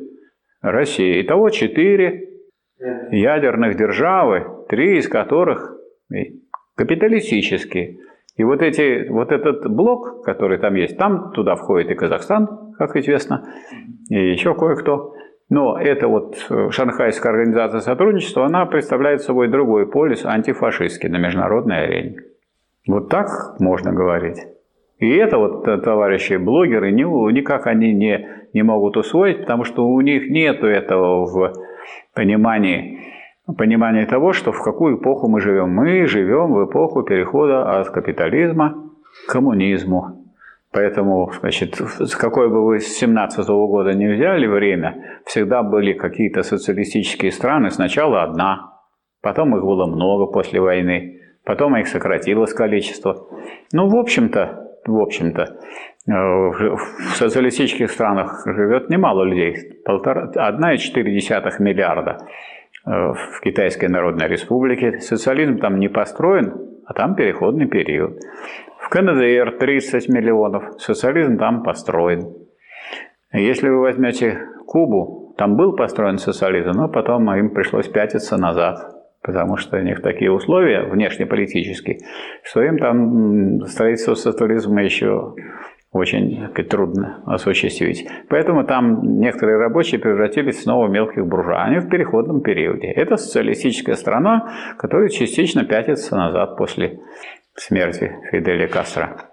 Россия. Итого четыре ядерных державы, три из которых капиталистические. И вот, эти, вот этот блок, который там есть, там туда входит и Казахстан, как известно, и еще кое-кто. Но эта вот Шанхайская организация сотрудничества, она представляет собой другой полис, антифашистский на международной арене. Вот так можно говорить. И это вот э, товарищи блогеры никак они не, не могут усвоить, потому что у них нет этого в понимании, понимании того, что в какую эпоху мы живем. Мы живем в эпоху перехода от капитализма к коммунизму. Поэтому, значит, с какой бы вы с 17 -го года не взяли время, всегда были какие-то социалистические страны. Сначала одна, потом их было много после войны. Потом их сократилось количество. Ну, в общем-то, в общем-то, э, в социалистических странах живет немало людей. Полтора, 1,4 миллиарда э, в Китайской Народной Республике. Социализм там не построен, а там переходный период. В КНДР 30 миллионов, социализм там построен. Если вы возьмете Кубу, там был построен социализм, но потом им пришлось пятиться назад потому что у них такие условия внешнеполитические, что им там строительство социализма еще очень трудно осуществить. Поэтому там некоторые рабочие превратились снова в мелких буржуа. Они в переходном периоде. Это социалистическая страна, которая частично пятится назад после смерти Фиделя Кастро.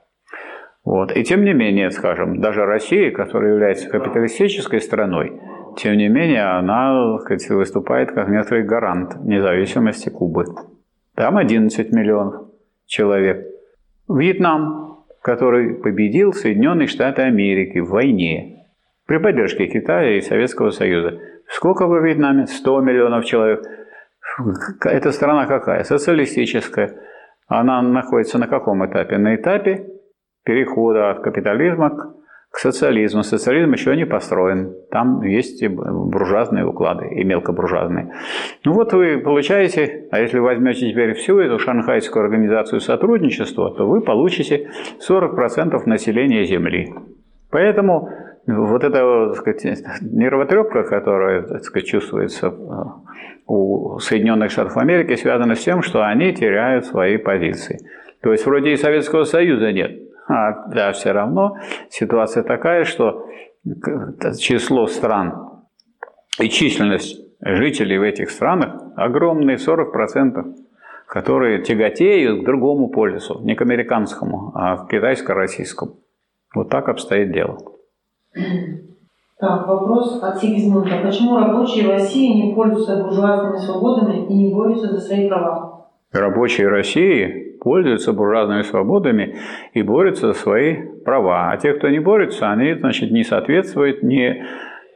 Вот. И тем не менее, скажем, даже Россия, которая является капиталистической страной, тем не менее, она сказать, выступает как некоторый гарант независимости Кубы. Там 11 миллионов человек. Вьетнам, который победил Соединенные Штаты Америки в войне при поддержке Китая и Советского Союза. Сколько во Вьетнаме? 100 миллионов человек. Эта страна какая? Социалистическая. Она находится на каком этапе? На этапе перехода от капитализма к к социализму. Социализм еще не построен. Там есть и буржуазные уклады, и мелкобуржуазные. Ну вот вы получаете, а если возьмете теперь всю эту шанхайскую организацию сотрудничества, то вы получите 40% населения Земли. Поэтому вот эта так сказать, нервотрепка, которая так сказать, чувствуется у Соединенных Штатов Америки, связана с тем, что они теряют свои позиции. То есть вроде и Советского Союза нет, а да, все равно ситуация такая, что число стран и численность жителей в этих странах огромные 40%, которые тяготеют к другому полюсу, не к американскому, а к китайско-российскому. Вот так обстоит дело. Так, вопрос от Сигизмунда. Почему рабочие России не пользуются буржуазными свободами и не борются за свои права? Рабочие России пользуются буржуазными свободами и борются за свои права. А те, кто не борется, они, значит, не соответствуют не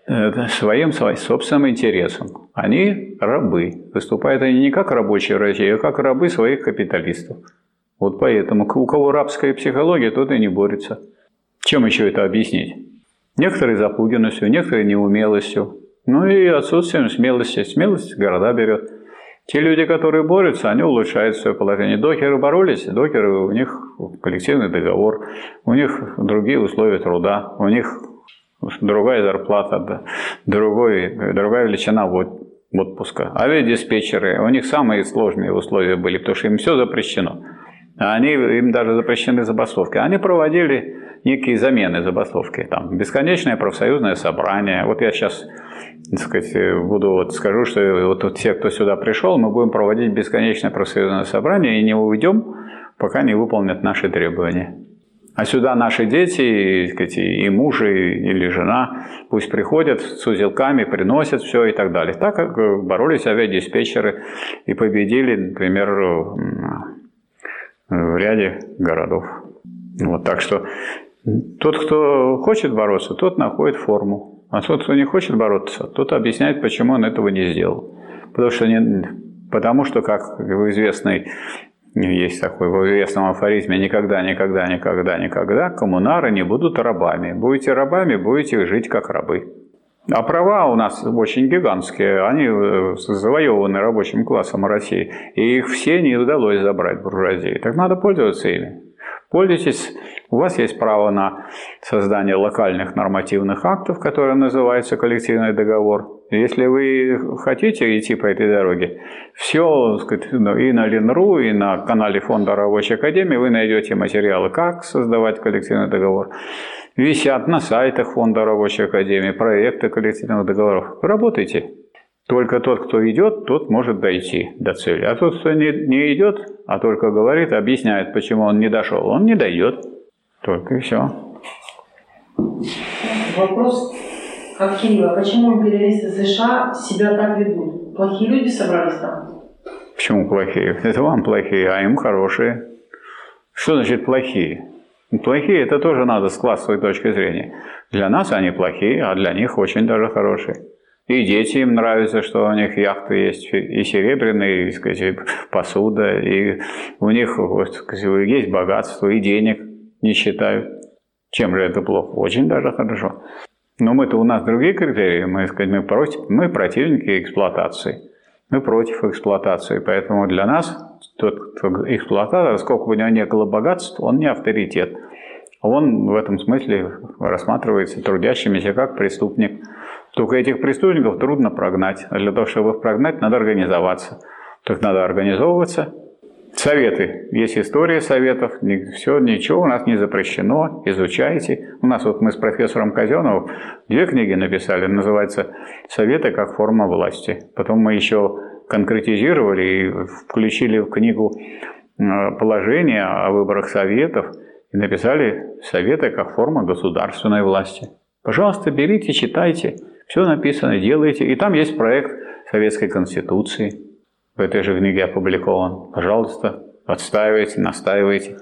э, своим собственным интересам. Они рабы. Выступают они не как рабочие России, а как рабы своих капиталистов. Вот поэтому у кого рабская психология, тот и не борется. Чем еще это объяснить? Некоторые запуганностью, некоторые неумелостью. Ну и отсутствием смелости. Смелость города берет. Те люди, которые борются, они улучшают свое положение. Докеры боролись, докеры, у них коллективный договор, у них другие условия труда, у них другая зарплата, другой, другая величина отпуска. Авиадиспетчеры, у них самые сложные условия были, потому что им все запрещено. Они, им даже запрещены забастовки. Они проводили некие замены забастовки. Там бесконечное профсоюзное собрание. Вот я сейчас так сказать, буду вот скажу, что вот, все, кто сюда пришел, мы будем проводить бесконечное профсоюзное собрание и не уйдем, пока не выполнят наши требования. А сюда наши дети, и, сказать, и муж, или жена, пусть приходят с узелками, приносят все и так далее. Так как боролись авиадиспетчеры и победили, например, в ряде городов. Вот, так что тот, кто хочет бороться, тот находит форму. А тот, кто не хочет бороться, тот объясняет, почему он этого не сделал. Потому что, не, потому что как в известной есть такой в известном афоризме «никогда, никогда, никогда, никогда коммунары не будут рабами. Будете рабами, будете жить как рабы». А права у нас очень гигантские, они э, завоеваны рабочим классом России, и их все не удалось забрать буржуазии. Так надо пользоваться ими. Пользуйтесь, у вас есть право на создание локальных нормативных актов, которые называются коллективный договор. Если вы хотите идти по этой дороге, все сказать, ну, и на Ленру, и на канале Фонда Рабочей Академии вы найдете материалы, как создавать коллективный договор висят на сайтах Фонда Рабочей Академии, проекты коллективных договоров. Работайте. Только тот, кто идет, тот может дойти до цели. А тот, кто не, не идет, а только говорит, объясняет, почему он не дошел, он не дойдет. Только и все. Вопрос от Кирилла. Почему империалисты США себя так ведут? Плохие люди собрались там? Почему плохие? Это вам плохие, а им хорошие. Что значит плохие? Плохие это тоже надо с классовой точки зрения. Для нас они плохие, а для них очень даже хорошие. И дети им нравятся, что у них яхты есть, и серебряные, и, сказать, посуда, и у них вот, сказать, есть богатство, и денег не считают. Чем же это плохо? Очень даже хорошо. Но мы-то у нас другие критерии. Мы, сказать, мы, против, мы противники эксплуатации. Мы против эксплуатации. Поэтому для нас тот кто эксплуататор, сколько у него не было богатств, он не авторитет. Он в этом смысле рассматривается трудящимися как преступник. Только этих преступников трудно прогнать. А для того, чтобы их прогнать, надо организоваться. Так надо организовываться. Советы. Есть история советов. Все, ничего у нас не запрещено. Изучайте. У нас вот мы с профессором Казеновым две книги написали. Называется «Советы как форма власти». Потом мы еще конкретизировали и включили в книгу э, положение о выборах советов и написали советы как форма государственной власти. Пожалуйста, берите, читайте, все написано, делайте. И там есть проект Советской Конституции, в этой же книге опубликован. Пожалуйста, отстаивайте, настаивайте.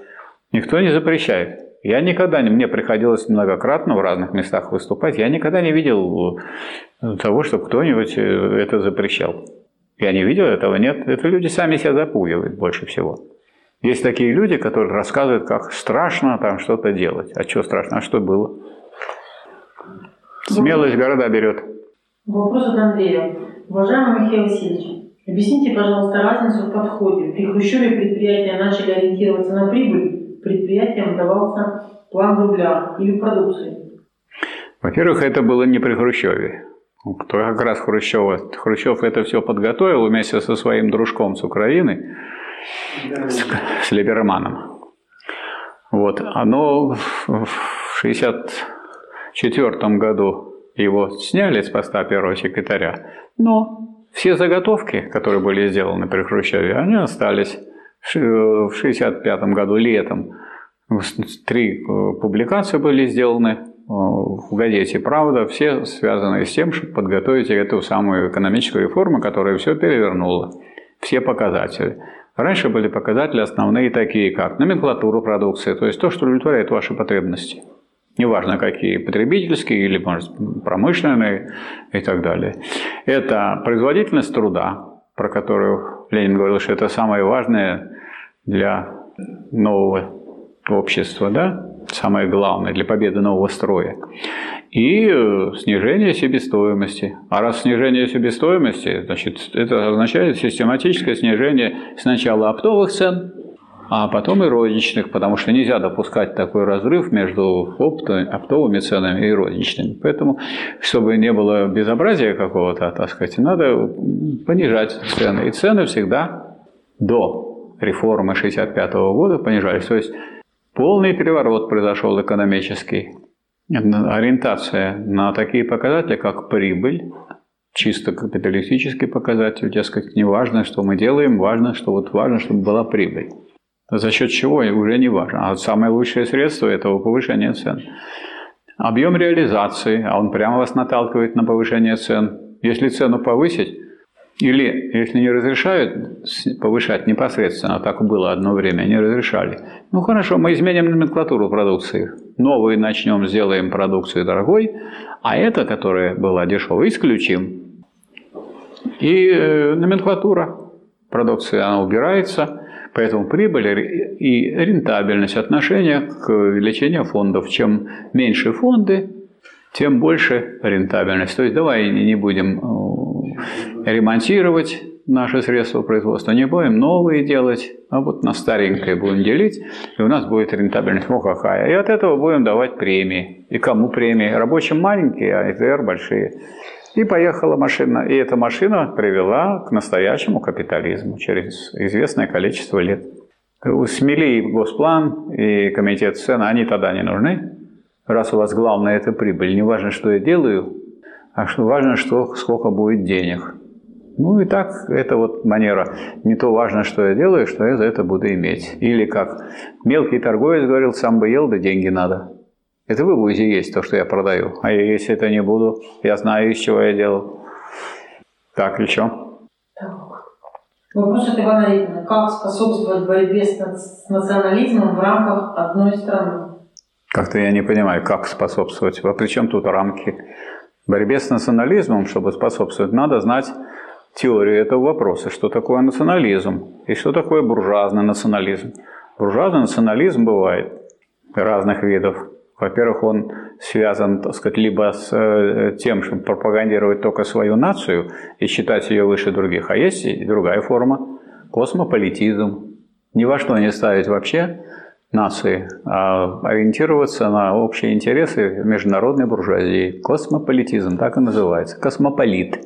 Никто не запрещает. Я никогда не, мне приходилось многократно в разных местах выступать, я никогда не видел э, того, чтобы кто-нибудь э, это запрещал. Я не видел этого, нет. Это люди сами себя запугивают больше всего. Есть такие люди, которые рассказывают, как страшно там что-то делать. А что страшно? А что было? Смелость города берет. Вопрос от Андрея. Уважаемый Михаил Васильевич, объясните, пожалуйста, разницу в подходе. При Хрущеве предприятия начали ориентироваться на прибыль, предприятиям давался план рубля или в продукции. Во-первых, это было не при Хрущеве кто как раз Хрущева. Хрущев это все подготовил вместе со своим дружком с Украины, с, с Либерманом. Вот. Оно в 1964 году его сняли с поста первого секретаря, но все заготовки, которые были сделаны при Хрущеве, они остались. В 1965 году летом три э, публикации были сделаны в газете «Правда», все связаны с тем, чтобы подготовить эту самую экономическую реформу, которая все перевернула. Все показатели. Раньше были показатели основные такие, как номенклатура продукции, то есть то, что удовлетворяет ваши потребности. Неважно, какие потребительские или, может, промышленные и так далее. Это производительность труда, про которую Ленин говорил, что это самое важное для нового общества, да? самое главное для победы нового строя. И э, снижение себестоимости. А раз снижение себестоимости, значит, это означает систематическое снижение сначала оптовых цен, а потом и розничных, потому что нельзя допускать такой разрыв между оптовыми ценами и розничными. Поэтому, чтобы не было безобразия какого-то, так сказать, надо понижать цены. И цены всегда до реформы 1965 года понижались. То есть Полный переворот произошел экономический. Ориентация на такие показатели, как прибыль, чисто капиталистический показатель, дескать, не важно, что мы делаем, важно, что вот важно, чтобы была прибыль. За счет чего уже не важно. А самое лучшее средство этого повышение цен. Объем реализации, а он прямо вас наталкивает на повышение цен. Если цену повысить, Или, если не разрешают повышать непосредственно, так было одно время, не разрешали. Ну хорошо, мы изменим номенклатуру продукции. Новую начнем, сделаем продукцию дорогой, а это, которая была дешевой, исключим. И э, номенклатура продукции, она убирается, поэтому прибыль и рентабельность отношения к увеличению фондов. Чем меньше фонды, тем больше рентабельность. То есть давай не будем э, ремонтировать наши средства производства, не будем новые делать, а вот на старенькое будем делить, и у нас будет рентабельность ну какая. И от этого будем давать премии. И кому премии? Рабочим маленькие, а ИТР большие. И поехала машина. И эта машина привела к настоящему капитализму через известное количество лет. Смели Госплан и Комитет цен, они тогда не нужны раз у вас главное это прибыль, не важно, что я делаю, а что важно, что, сколько будет денег. Ну и так, это вот манера. Не то важно, что я делаю, что я за это буду иметь. Или как мелкий торговец говорил, сам бы ел, да деньги надо. Это вы будете есть то, что я продаю. А я есть это не буду. Я знаю, из чего я делал. Так, еще. Вопрос от Ивана Репина. Как способствовать борьбе с национализмом в рамках одной страны? Как-то я не понимаю, как способствовать. А при чем тут рамки? Борьбе с национализмом, чтобы способствовать, надо знать теорию этого вопроса, что такое национализм и что такое буржуазный национализм. Буржуазный национализм бывает разных видов. Во-первых, он связан, так сказать, либо с э, тем, чтобы пропагандировать только свою нацию и считать ее выше других, а есть и другая форма – космополитизм. Ни во что не ставить вообще нации, а ориентироваться на общие интересы международной буржуазии. Космополитизм, так и называется. Космополит.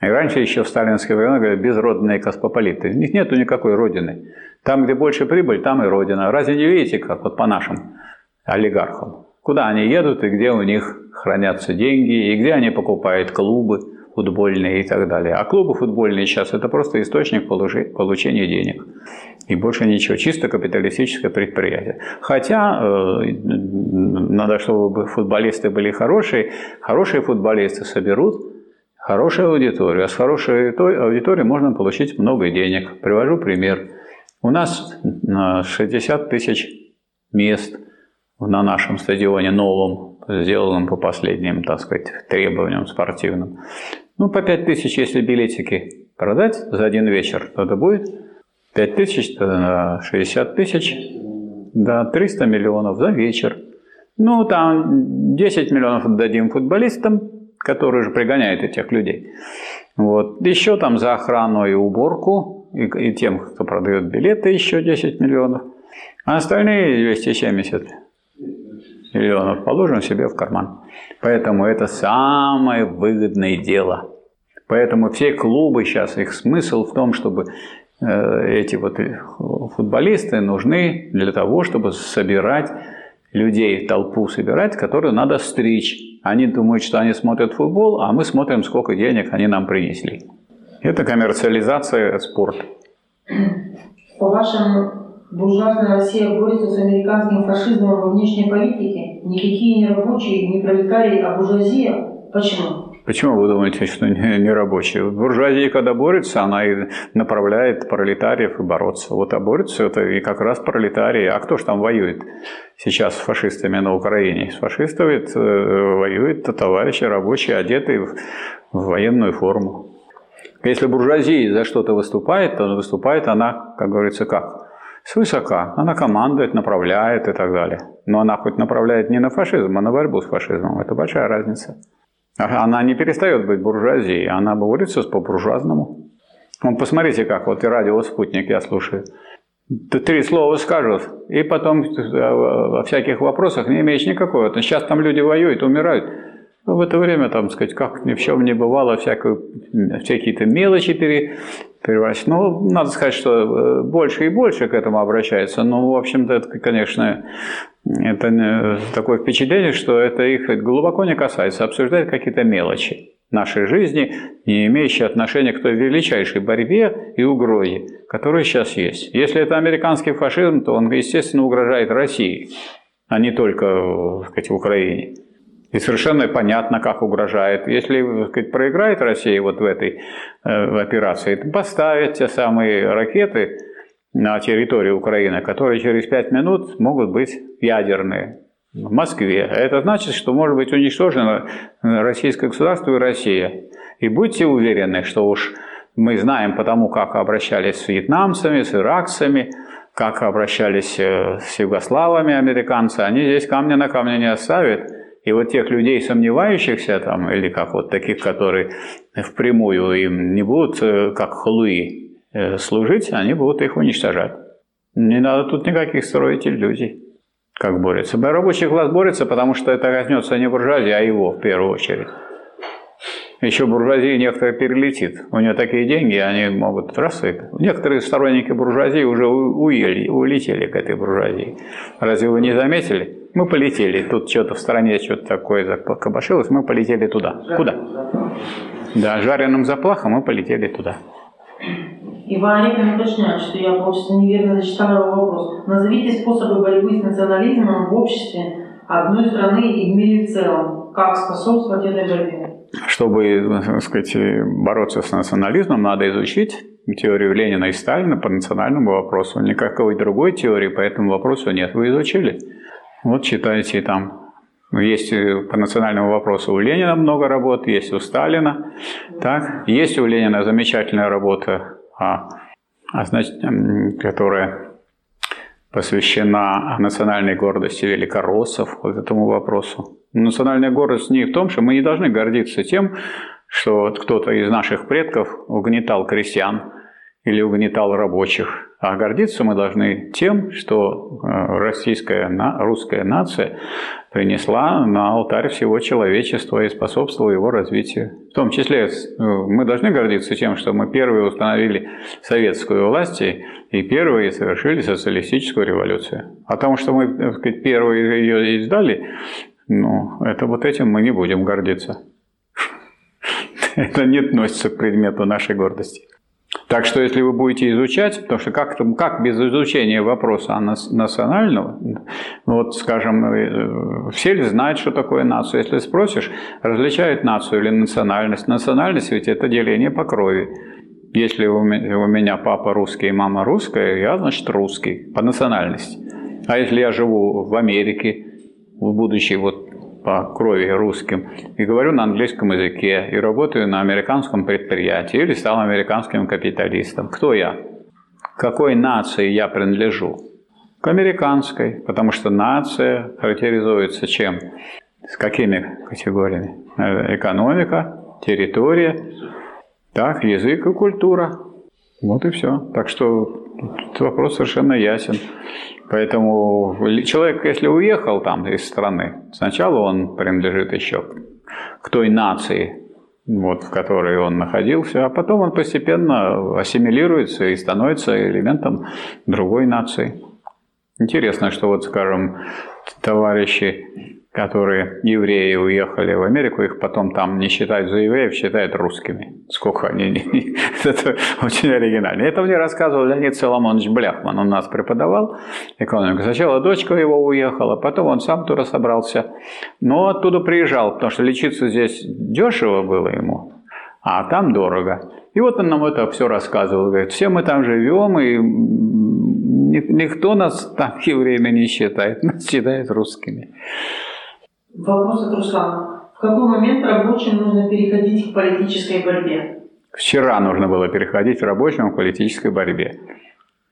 И раньше еще в сталинские времена говорили безродные космополиты. У них нету никакой родины. Там, где больше прибыль, там и родина. Разве не видите, как вот по нашим олигархам? Куда они едут и где у них хранятся деньги, и где они покупают клубы футбольные и так далее. А клубы футбольные сейчас это просто источник получения денег. И больше ничего, чисто капиталистическое предприятие. Хотя э, надо, чтобы футболисты были хорошие. Хорошие футболисты соберут хорошую аудиторию. А с хорошей аудиторией можно получить много денег. Привожу пример. У нас 60 тысяч мест на нашем стадионе новом, сделанном по последним, так сказать, требованиям спортивным. Ну, по 5 тысяч, если билетики продать за один вечер, то это будет 5 тысяч, 60 тысяч, да, 300 миллионов за вечер. Ну, там 10 миллионов отдадим футболистам, которые же пригоняют этих людей. Вот. Еще там за охрану и уборку, и, и тем, кто продает билеты, еще 10 миллионов. А остальные 270 миллионов положим себе в карман. Поэтому это самое выгодное дело. Поэтому все клубы сейчас, их смысл в том, чтобы Э, эти вот футболисты нужны для того, чтобы собирать людей, толпу собирать, которую надо стричь. Они думают, что они смотрят футбол, а мы смотрим, сколько денег они нам принесли. Это коммерциализация спорта. По-вашему, буржуазная Россия борется с американским фашизмом во внешней политике? Никакие не рабочие, не пролетарии, а буржуазия? Почему? Почему вы думаете, что не, не рабочие? Буржуазия, когда борется, она и направляет пролетариев и бороться. Вот а борется это и как раз пролетарии. А кто же там воюет сейчас с фашистами на Украине? С фашистами э, воюют товарищи рабочие, одетые в, в военную форму. Если буржуазия за что-то выступает, то выступает она, как говорится, как? Свысока. Она командует, направляет и так далее. Но она хоть направляет не на фашизм, а на борьбу с фашизмом. Это большая разница. Она не перестает быть буржуазией, она борется по-буржуазному. Вот посмотрите, как вот и радио «Спутник» я слушаю. Три слова скажут, и потом э, во всяких вопросах не имеешь никакого. Сейчас там люди воюют, умирают. В это время, там сказать, как ни в чем не бывало, всякую, всякие-то мелочи пере, переводить. Ну, надо сказать, что э, больше и больше к этому обращается. Но, в общем-то, это, конечно, это такое впечатление, что это их глубоко не касается. Обсуждают какие-то мелочи нашей жизни, не имеющие отношения к той величайшей борьбе и угрозе, которая сейчас есть. Если это американский фашизм, то он, естественно, угрожает России, а не только сказать, в Украине. И совершенно понятно, как угрожает. Если так сказать, проиграет Россия вот в этой э, операции, то поставят те самые ракеты на территории Украины, которые через пять минут могут быть ядерные в Москве. Это значит, что может быть уничтожено российское государство и Россия. И будьте уверены, что уж мы знаем потому, как обращались с вьетнамцами, с иракцами, как обращались э, с югославами американцы, они здесь камня на камне не оставят. И вот тех людей, сомневающихся там, или как вот таких, которые впрямую им не будут, э, как хлуи, э, служить, они будут их уничтожать. Не надо тут никаких строить иллюзий, как борется. Рабочий класс борется, потому что это коснется не буржуазии, а его в первую очередь. Еще буржуазия некоторые перелетит. У нее такие деньги, они могут раз и... Некоторые сторонники буржуазии уже уели, улетели к этой буржуазии. Разве вы не заметили? Мы полетели. Тут что-то в стране что-то такое закабашилось, мы полетели туда. Куда? Да, жареным заплахом мы полетели туда. Иван Олегович уточняет, что я, получается, неверно зачитала вопрос. Назовите способы борьбы с национализмом в обществе одной страны и в мире в целом. Как способствовать этой борьбе? Чтобы, так сказать, бороться с национализмом, надо изучить теорию Ленина и Сталина по национальному вопросу. Никакой другой теории по этому вопросу нет. Вы изучили? Вот читайте там. Есть по национальному вопросу у Ленина много работ, есть у Сталина. Так? Есть у Ленина замечательная работа, а, а, значит, которая посвящена национальной гордости великороссов, вот этому вопросу. Национальная гордость не в том, что мы не должны гордиться тем, что кто-то из наших предков угнетал крестьян или угнетал рабочих, а гордиться мы должны тем, что э, российская, русская нация принесла на алтарь всего человечества и способствовала его развитию. В том числе э, мы должны гордиться тем, что мы первые установили советскую власть и первые совершили социалистическую революцию. А тому, что мы сказать, первые ее издали, ну, это вот этим мы не будем гордиться. Это не относится к предмету нашей гордости. Так что если вы будете изучать, потому что как, как без изучения вопроса национального, вот, скажем, э, все ли знают, что такое нация? Если спросишь, различают нацию или национальность. Национальность ведь это деление по крови. Если у меня папа русский и мама русская, я, значит, русский по национальности. А если я живу в Америке, в будущей вот по крови русским, и говорю на английском языке, и работаю на американском предприятии, или стал американским капиталистом. Кто я? Какой нации я принадлежу? К американской, потому что нация характеризуется чем? С какими категориями? Э, экономика, территория, так, язык и культура. Вот и все. Так что этот вопрос совершенно ясен. Поэтому человек, если уехал там из страны, сначала он принадлежит еще к той нации, вот, в которой он находился, а потом он постепенно ассимилируется и становится элементом другой нации. Интересно, что вот, скажем, товарищи которые евреи уехали в Америку, их потом там не считают за евреев, считают русскими. Сколько они... Это очень оригинально. Это мне рассказывал Леонид Соломонович Бляхман. Он нас преподавал экономику. Сначала дочка его уехала, потом он сам туда собрался. Но оттуда приезжал, потому что лечиться здесь дешево было ему, а там дорого. И вот он нам это все рассказывал. Говорит, все мы там живем, и никто нас там евреями не считает, нас считает русскими. Вопрос от Руслана. В какой момент рабочим нужно переходить к политической борьбе? Вчера нужно было переходить рабочим к политической борьбе.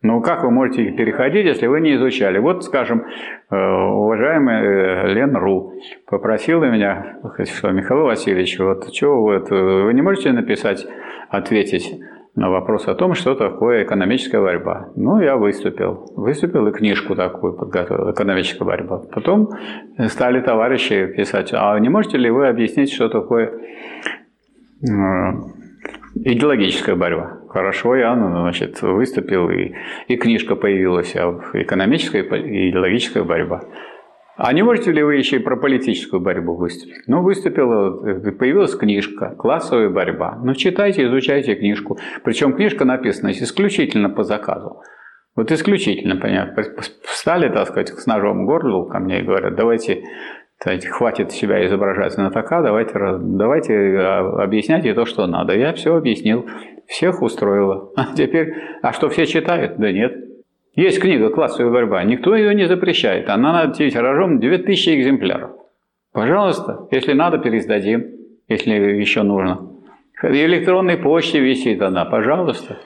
Ну, как вы можете переходить, если вы не изучали? Вот, скажем, э, уважаемый э, Лен Ру попросила меня, что, Михаил Васильевич, вот что вы, вы не можете написать, ответить на вопрос о том, что такое экономическая борьба. Ну, я выступил. Выступил и книжку такую подготовил, экономическая борьба. Потом стали товарищи писать, а не можете ли вы объяснить, что такое э, идеологическая борьба? Хорошо, я ну, значит, выступил, и, и книжка появилась, а экономическая и идеологическая борьба. А не можете ли вы еще и про политическую борьбу выступить? Ну, выступила, появилась книжка «Классовая борьба». Ну, читайте, изучайте книжку. Причем книжка написана исключительно по заказу. Вот исключительно, понятно. Встали, так сказать, с ножом в горло ко мне и говорят, давайте Кстати, хватит себя изображать знатока, давайте, давайте а, объясняйте то, что надо. Я все объяснил, всех устроило. А теперь, а что все читают? Да нет. Есть книга «Классовая борьба», никто ее не запрещает. Она над тиражом 2000 экземпляров. Пожалуйста, если надо, пересдадим, если еще нужно. В электронной почте висит она, пожалуйста.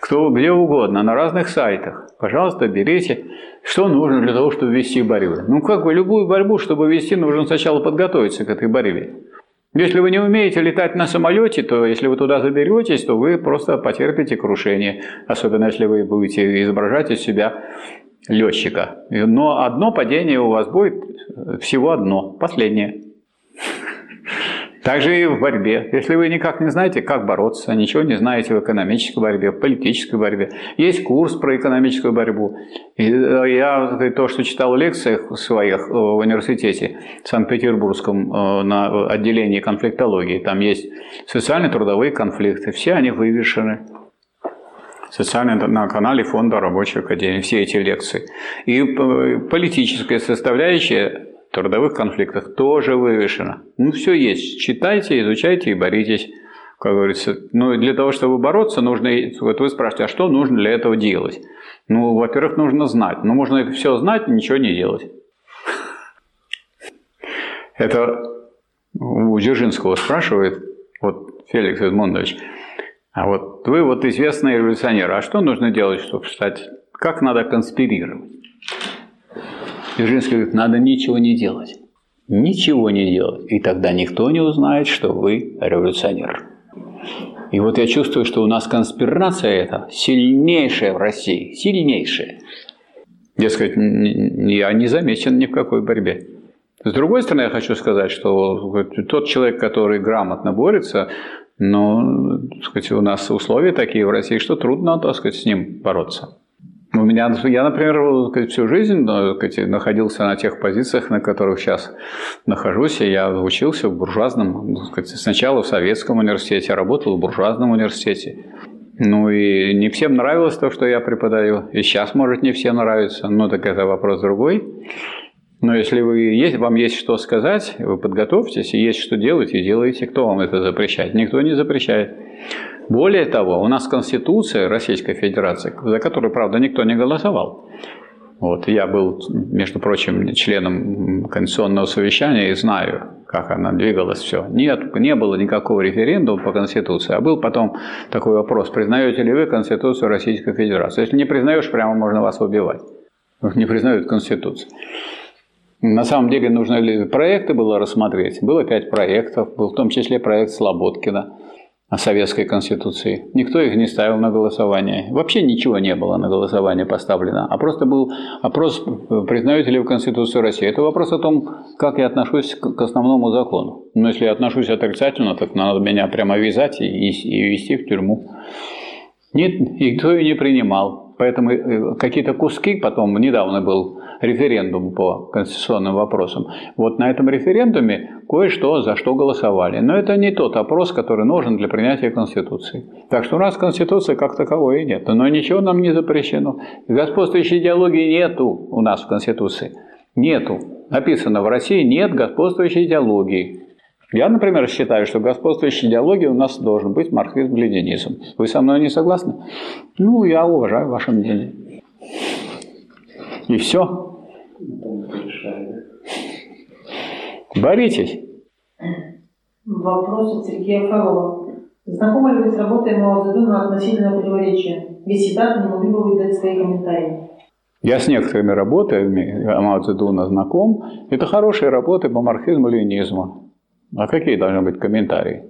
Кто где угодно, на разных сайтах. Пожалуйста, берите. Что нужно для того, чтобы вести борьбу? Ну, как бы любую борьбу, чтобы вести, нужно сначала подготовиться к этой борьбе. Если вы не умеете летать на самолете, то если вы туда заберетесь, то вы просто потерпите крушение. Особенно если вы будете изображать из себя летчика. Но одно падение у вас будет, всего одно, последнее. Также и в борьбе. Если вы никак не знаете, как бороться, ничего не знаете в экономической борьбе, в политической борьбе, есть курс про экономическую борьбу. И э, я то, что читал в лекциях своих э, в университете Санкт-Петербургском э, на отделении конфликтологии, там есть социально-трудовые конфликты, все они вывешены социально на канале Фонда Рабочей Академии, все эти лекции. И политическая составляющая трудовых конфликтах тоже вывешено. Ну, все есть. Читайте, изучайте и боритесь. Как говорится, ну, для того, чтобы бороться, нужно, вот вы спрашиваете, а что нужно для этого делать? Ну, во-первых, нужно знать. Ну, можно все знать и ничего не делать. Это у Дзержинского спрашивает, вот Феликс Эдмондович, а вот вы вот известный революционер, а что нужно делать, чтобы стать, как надо конспирировать? Дзержинский говорит, надо ничего не делать. Ничего не делать. И тогда никто не узнает, что вы революционер. И вот я чувствую, что у нас конспирация эта сильнейшая в России. Сильнейшая. Дескать, я не замечен ни в какой борьбе. С другой стороны, я хочу сказать, что тот человек, который грамотно борется, но так сказать, у нас условия такие в России, что трудно так сказать, с ним бороться. У меня, я, например, всю жизнь находился на тех позициях, на которых сейчас нахожусь. Я учился в буржуазном, сначала в советском университете, работал в буржуазном университете. Ну и не всем нравилось то, что я преподаю. И сейчас, может, не всем нравится. Но так это вопрос другой. Но если вы есть, вам есть что сказать, вы подготовьтесь, и есть что делать, и делаете. Кто вам это запрещает? Никто не запрещает. Более того, у нас Конституция Российской Федерации, за которую, правда, никто не голосовал. Вот, я был, между прочим, членом Конституционного совещания и знаю, как она двигалась все. Нет, не было никакого референдума по Конституции, а был потом такой вопрос, признаете ли вы Конституцию Российской Федерации. Если не признаешь, прямо можно вас убивать. Не признают Конституцию. На самом деле нужно ли проекты было рассмотреть. Было пять проектов, был в том числе проект Слободкина советской конституции. Никто их не ставил на голосование. Вообще ничего не было на голосование поставлено. А просто был опрос, признаете ли вы Конституцию России. Это вопрос о том, как я отношусь к основному закону. Но если я отношусь отрицательно, так надо меня прямо вязать и, и вести в тюрьму. Нет, никто ее не принимал. Поэтому э, какие-то куски потом, недавно был референдум по конституционным вопросам. Вот на этом референдуме кое-что за что голосовали. Но это не тот опрос, который нужен для принятия Конституции. Так что у нас Конституции как таковой нет. Но ничего нам не запрещено. Господствующей идеологии нету у нас в Конституции. Нету. Написано в России нет господствующей идеологии. Я, например, считаю, что господствующей идеологией у нас должен быть марксизм-ленинизм. Вы со мной не согласны? Ну, я уважаю ваше мнение. И все. Боритесь. Вопрос от Сергея Фролова. Знакомы ли вы с работой Мао Цзэдуна относительно противоречия? Без цитаты не могли бы вы дать свои комментарии? Я с некоторыми работами Мао Цзэдуна знаком. Это хорошие работы по марксизму и ленинизму. А какие должны быть комментарии?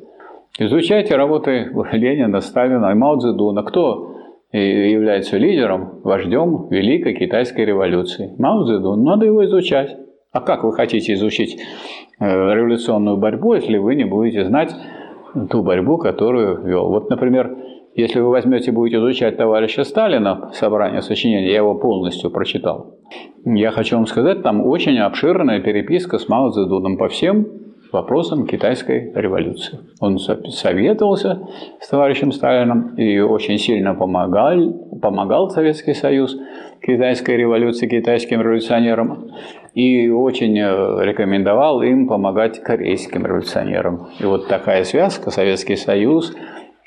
Изучайте работы Ленина, Сталина и Мао Цзэдуна. Кто является лидером, вождем Великой Китайской революции? Мао Цзэдун. Надо его изучать. А как вы хотите изучить э, революционную борьбу, если вы не будете знать ту борьбу, которую вел? Вот, например, если вы возьмете, будете изучать товарища Сталина, собрание сочинений, я его полностью прочитал. Я хочу вам сказать, там очень обширная переписка с Мао Цзэдуном по всем вопросам китайской революции. Он советовался с товарищем Сталином и очень сильно помогал, помогал Советский Союз китайской революции, китайским революционерам, и очень э, рекомендовал им помогать корейским революционерам. И вот такая связка Советский Союз,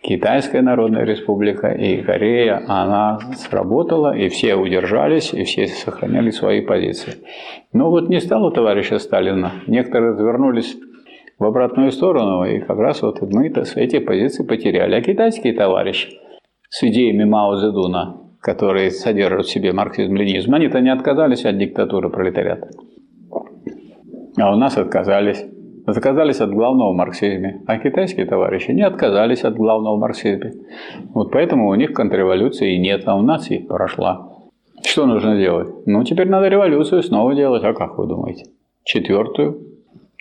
Китайская Народная Республика и Корея, она сработала, и все удержались, и все сохраняли свои позиции. Но вот не стало товарища Сталина. Некоторые развернулись в обратную сторону, и как раз вот мы эти позиции потеряли. А китайские товарищи с идеями Мао Цзэдуна, которые содержат в себе марксизм-ленизм, они-то не отказались от диктатуры пролетариата. А у нас отказались. Отказались от главного марксизма. А китайские товарищи не отказались от главного марксизма. Вот поэтому у них контрреволюции нет, а у нас и прошла. Что нужно делать? Ну, теперь надо революцию снова делать. А как вы думаете? Четвертую?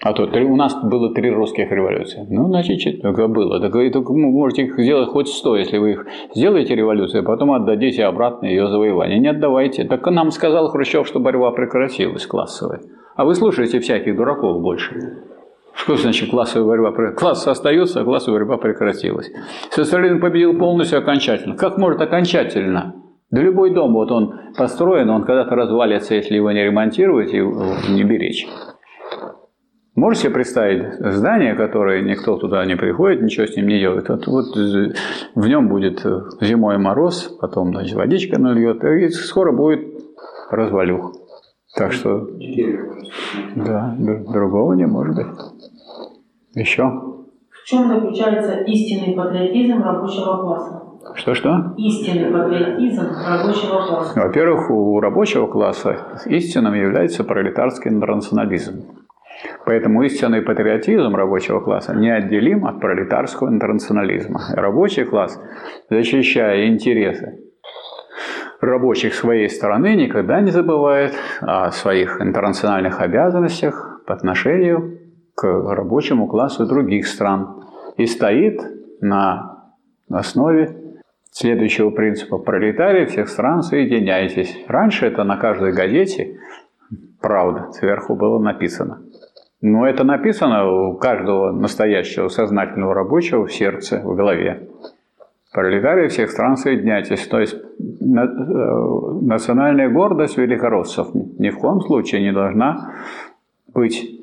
А то три, у нас было три русских революции. Ну, значит, только было. Так вы можете их сделать хоть сто, если вы их сделаете революцию, а потом отдадите обратно ее завоевание. Не отдавайте. Так нам сказал Хрущев, что борьба прекратилась классовая. А вы слушаете всяких дураков больше. Что значит классовая борьба? Класс остается, а классовая борьба прекратилась. Сталин победил полностью окончательно. Как может окончательно? Да любой дом, вот он построен, он когда-то развалится, если его не ремонтировать и не беречь. Можете себе представить здание, которое никто туда не приходит, ничего с ним не делает. Вот, вот в нем будет зимой мороз, потом значит, водичка нальет, и скоро будет развалюх. Так что, да, другого не может быть. Еще? В чем заключается истинный патриотизм рабочего класса? Что-что? Истинный патриотизм рабочего класса. Во-первых, у рабочего класса истинным является пролетарский интернационализм. Поэтому истинный патриотизм рабочего класса неотделим от пролетарского интернационализма. Рабочий класс, защищая интересы рабочих своей страны, никогда не забывает о своих интернациональных обязанностях по отношению к рабочему классу других стран и стоит на основе следующего принципа. Пролетарии всех стран, соединяйтесь. Раньше это на каждой газете, правда, сверху было написано. Но это написано у каждого настоящего сознательного рабочего в сердце, в голове. Пролетарии всех стран соединяйтесь. То есть э, национальная гордость великороссов ни в коем случае не должна быть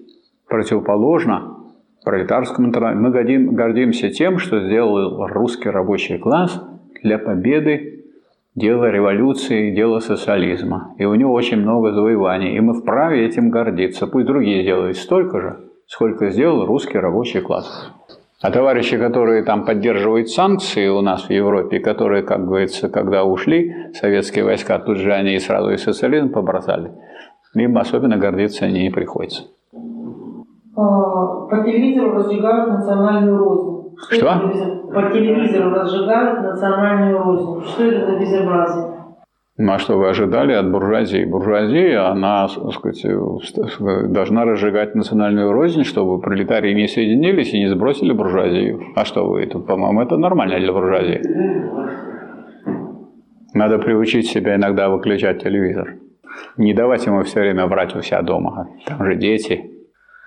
противоположна пролетарскому интернату. Мы гордим, гордимся тем, что сделал русский рабочий класс для победы дела революции, дела социализма. И у него очень много завоеваний. И мы вправе этим гордиться. Пусть другие делают столько же, сколько сделал русский рабочий класс. А товарищи, которые там поддерживают санкции у нас в Европе, которые, как говорится, когда ушли советские войска, тут же они и сразу и социализм побросали, им особенно гордиться не приходится. А, по телевизору разжигают национальную рознь. Что? По телевизору разжигают национальную рознь. Что это за безобразие? Ну, а что вы ожидали от буржуазии? Буржуазия, она, так сказать, должна разжигать национальную рознь, чтобы пролетарии не соединились и не сбросили буржуазию. А что вы, это, по-моему, это нормально для буржуазии. Надо приучить себя иногда выключать телевизор. Не давать ему все время врать у себя дома. Там же дети.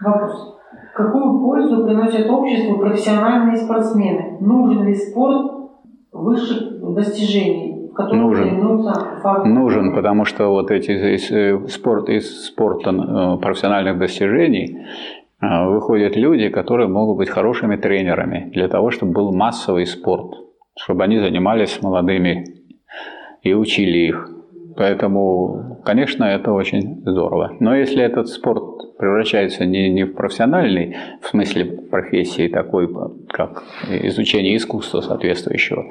Вопрос. Какую пользу приносят обществу профессиональные спортсмены? Нужен ли спорт высших достижений? нужен. Нужен, потому что вот эти из, э, спорт, из спорта э, профессиональных достижений э, выходят люди, которые могут быть хорошими тренерами для того, чтобы был массовый спорт, чтобы они занимались с молодыми и учили их. Поэтому, конечно, это очень здорово. Но если этот спорт превращается не, не в профессиональный, в смысле профессии такой, как изучение искусства соответствующего,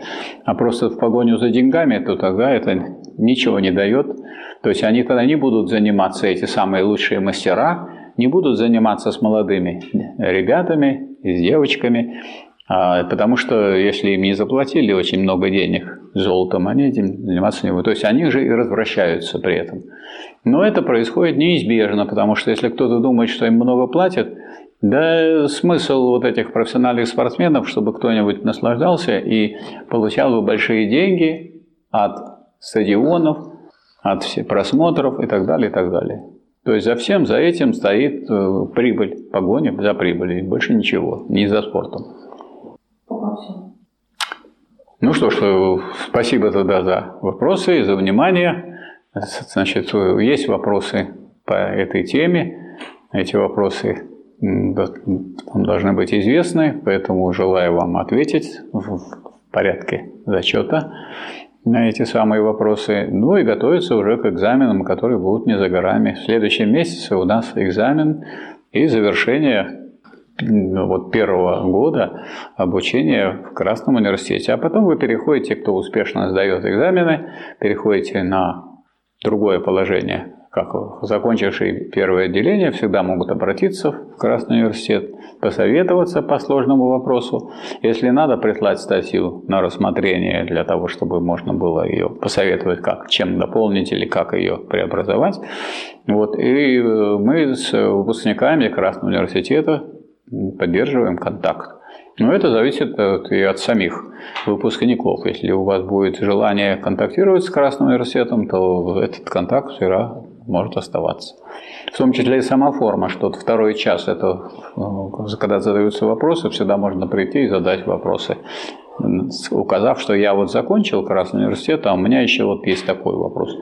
а просто в погоню за деньгами, то тогда это ничего не дает. То есть они тогда не будут заниматься, эти самые лучшие мастера, не будут заниматься с молодыми ребятами и с девочками, потому что если им не заплатили очень много денег золотом, они этим заниматься не будут. То есть они же и развращаются при этом. Но это происходит неизбежно, потому что если кто-то думает, что им много платят, да смысл вот этих профессиональных спортсменов, чтобы кто-нибудь наслаждался и получал бы большие деньги от стадионов, от всех просмотров и так далее, и так далее. То есть за всем, за этим стоит э, прибыль, погоня за прибылью, больше ничего, не за спортом. Ну что ж, э, спасибо тогда за вопросы и за внимание. Значит, есть вопросы по этой теме. Эти вопросы должны быть известны, поэтому желаю вам ответить в порядке зачета на эти самые вопросы, ну и готовиться уже к экзаменам, которые будут не за горами. В следующем месяце у нас экзамен и завершение вот первого года обучения в Красном университете. А потом вы переходите, кто успешно сдает экзамены, переходите на другое положение как закончившие первое отделение, всегда могут обратиться в Красный университет, посоветоваться по сложному вопросу. Если надо, прислать статью на рассмотрение для того, чтобы можно было ее посоветовать, как, чем дополнить или как ее преобразовать. Вот. И э, мы с выпускниками Красного университета поддерживаем контакт. Но это зависит и от самих выпускников. Если у вас будет желание контактировать с Красным университетом, то этот контакт всегда может оставаться. В том числе и сама форма, что второй час, это э, когда задаются вопросы, всегда можно прийти и задать вопросы, указав, что я вот закончил Красный университет, а у меня еще вот есть такой вопрос.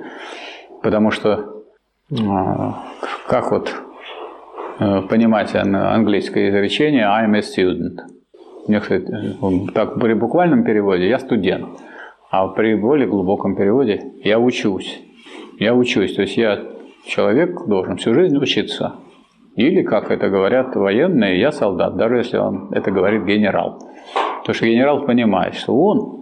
Потому что э, как вот понимать английское изречение I'm a student. Так при буквальном переводе я студент, а при более глубоком переводе я учусь. Я учусь, то есть я человек должен всю жизнь учиться. Или, как это говорят военные, я солдат, даже если он это говорит генерал. Потому что генерал понимает, что он,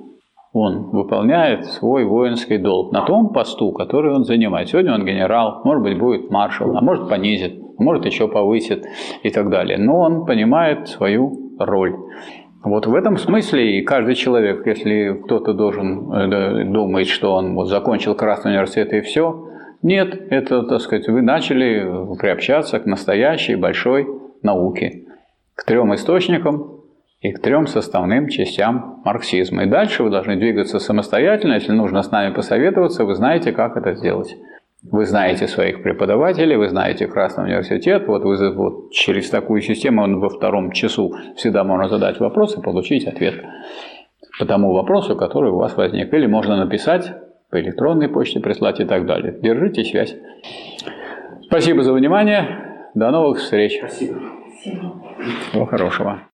он выполняет свой воинский долг на том посту, который он занимает. Сегодня он генерал, может быть, будет маршал, а может понизит, может еще повысит и так далее. Но он понимает свою роль. Вот в этом смысле и каждый человек, если кто-то должен э, думать, что он вот закончил Красный университет и все, нет, это, так сказать, вы начали приобщаться к настоящей большой науке, к трем источникам и к трем составным частям марксизма. И дальше вы должны двигаться самостоятельно, если нужно с нами посоветоваться, вы знаете, как это сделать. Вы знаете своих преподавателей, вы знаете Красный университет, вот, вы, вот через такую систему он во втором часу всегда можно задать вопрос и получить ответ по тому вопросу, который у вас возник. Или можно написать по электронной почте прислать и так далее. Держите связь. Спасибо за внимание. До новых встреч. Спасибо. Всего хорошего.